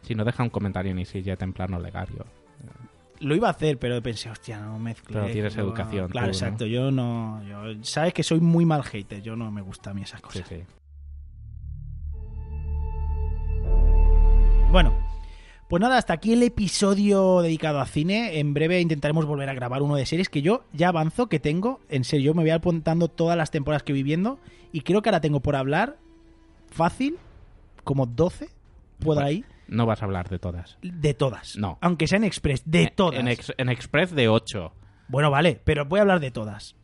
Si no deja un comentario en EasyJet en plano legario. Lo iba a hacer, pero pensé, hostia, no mezclé. Pero tienes no- educación Claro, tú, ¿no? exacto. Yo no. Yo, Sabes que soy muy mal hater. Yo no me gusta a mí esas cosas. Sí, sí. Bueno, pues nada, hasta aquí el episodio dedicado a cine. En breve intentaremos volver a grabar uno de series que yo ya avanzo, que tengo. En serio, yo me voy apuntando todas las temporadas que voy viendo. Y creo que ahora tengo por hablar fácil, como 12, por ahí, No vas a hablar de todas. de todas. No. Aunque sea en Express, de todas. En, ex- en Express de 8. Bueno, vale, pero voy a hablar de todas.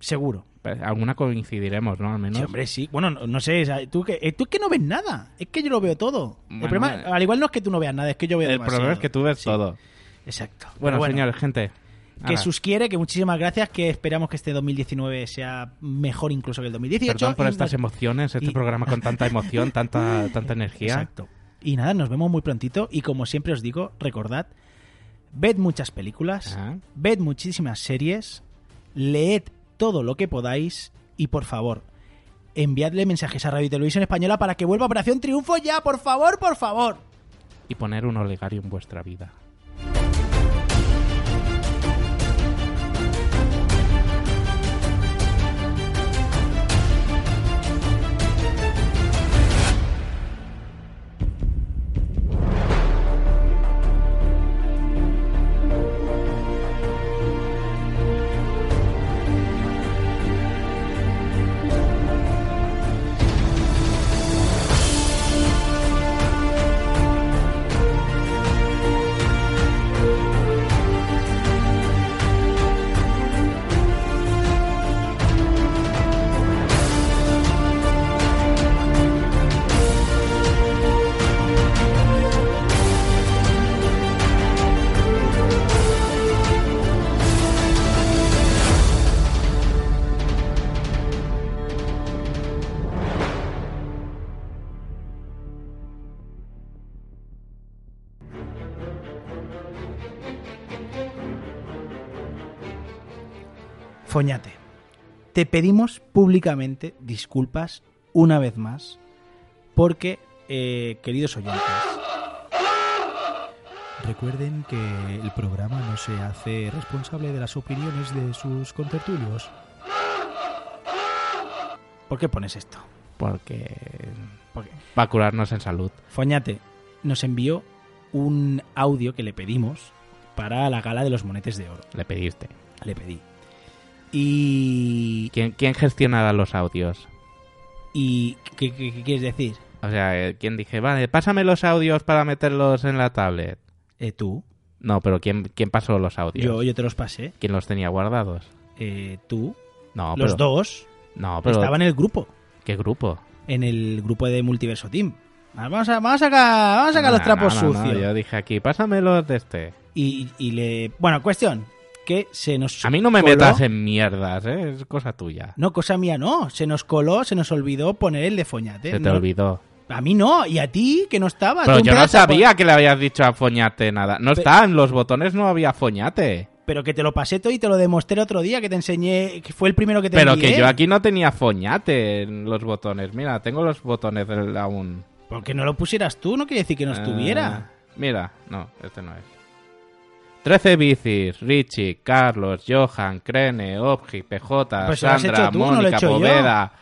Seguro. Alguna coincidiremos, ¿no? Al menos. Sí, hombre, sí. Bueno, no, no sé, tú que, eh, tú es que no ves nada. Es que yo lo veo todo. el Bueno, problema, eh, al igual no es que tú no veas nada, es que yo veo El demasiado. problema es que tú ves Sí. todo. Exacto. Bueno, señores, gente. Que nada. sus quiere, que muchísimas gracias, que esperamos que este 2019 sea mejor incluso que el 2018. Perdón por y estas emociones, este y- programa con tanta emoción, tanta, tanta energía. Exacto. Y nada, nos vemos muy prontito y como siempre os digo, recordad, ved muchas películas, Ajá. ved muchísimas series, leed todo lo que podáis y por favor, enviadle mensajes a Radio y Televisión Española para que vuelva Operación Triunfo ya, por favor, por favor. Y poner un olegario en vuestra vida. Foñate, te pedimos públicamente disculpas una vez más porque, eh, queridos oyentes, Recuerden que el programa no se hace responsable de las opiniones de sus contertulios. ¿por qué pones esto? Porque va a curarnos en salud. Foñate nos envió un audio que le pedimos para la gala de los monetes de oro. Le pediste. Le pedí. Y... ¿Quién, quién gestionará los audios? ¿Y qué, qué- qué quieres decir? O sea, eh, ¿quién dije, vale, pásame los audios para meterlos en la tablet? Eh, ¿Tú? No, pero ¿quién, quién pasó los audios? Yo, yo te los pasé. ¿Quién los tenía guardados? Eh, ¿Tú? No, Los pero- dos. No, pero... Estaban en el grupo. ¿Qué grupo? En el grupo de Multiverso Team. Vamos a, vamos a sacar, vamos a sacar los trapos no, no, no, sucios. yo dije aquí, pásamelos de este. Y, y le... Bueno, cuestión. Que se nos A mí no me coló- metas en mierdas, ¿eh? Es cosa tuya. No, cosa mía no. Se nos coló, se nos olvidó poner el de Foñate. Se te No- olvidó. A mí no, y a ti, que no estaba. Pero yo no sabía que le habías dicho a Foñate nada. No Pe- está, en los botones no había Foñate. Pero que te lo pasé todo y te lo demostré otro día, que te enseñé, que fue el primero que te Pero envié. que yo aquí no tenía Foñate en los botones. Mira, tengo los botones del- aún. Porque no lo pusieras tú, no quiere decir que no estuviera. Eh, mira, no, este no es. 13 bicis, Richie, Carlos, Johan, Crene, Obji, PJ, Pues Sandra, tú, no Mónica, yo. Poveda,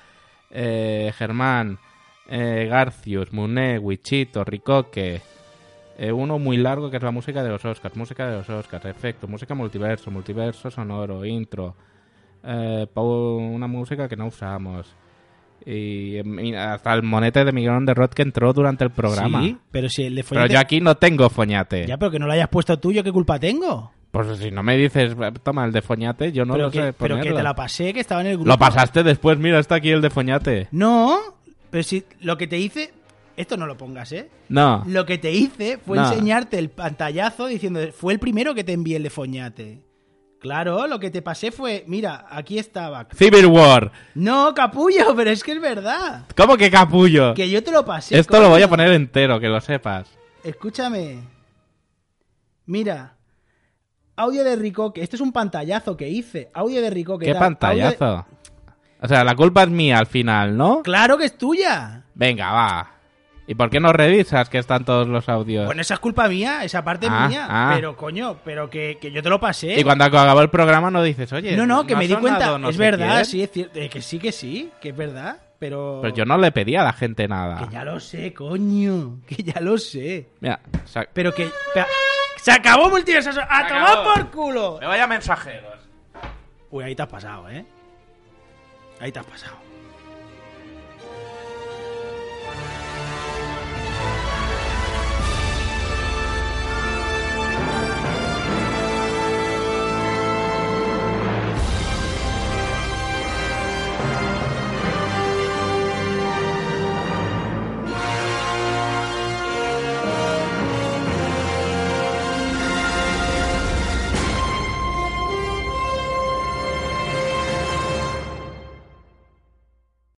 eh, Germán, eh, Garcius, Muné, Wichito, Ricoque. eh, uno muy largo que es la música de los Oscars, música de los Oscars, efecto, música multiverso, multiverso sonoro, intro. eh, una música que no usamos. Y hasta el monete de Miguel de Rod que entró durante el programa. Sí, pero si el de Pero yo aquí no tengo foñate. Ya, pero que no lo hayas puesto tú, ¿yo qué culpa tengo? Pues si no me dices, toma el de foñate, yo no pero lo que, sé pero que te la pasé, que estaba en el grupo. Lo pasaste después, mira, está aquí el de foñate. No, pero si lo que te hice... Esto no lo pongas, ¿eh? No. Lo que te hice fue No. enseñarte el pantallazo diciendo, fue el primero que te envié el de Foñate. Claro, lo que te pasé fue, mira, aquí estaba. Civil War. No, capullo, pero es que es verdad. ¿Cómo que capullo? Que yo te lo pasé. Esto lo voy a poner entero, que lo sepas. Escúchame. Mira. Audio de Ricoque. Este es un pantallazo que hice. Audio de Ricoque. ¿Qué tal. Audio pantallazo? O sea, la culpa es mía al final, ¿no? Claro que es tuya. Venga, va. ¿Y por qué no revisas que están todos los audios? Bueno, esa es culpa mía, esa parte Ah, es mía. ah. Pero, coño, pero que, que yo te lo pasé. Y cuando acabó el programa no dices, oye, no, no, que me di cuenta. no es verdad, quién? sí, es cierto. eh, que sí, que sí, que es verdad. Pero. Pero yo no le pedí a la gente nada. Que ya lo sé, coño. Que ya lo sé. Mira, Pero que. ¡Se acabó Multiverso! ¡A tomar acabó. por culo! Me vaya mensajeros. Uy, ahí te has pasado, ¿eh? Ahí te has pasado.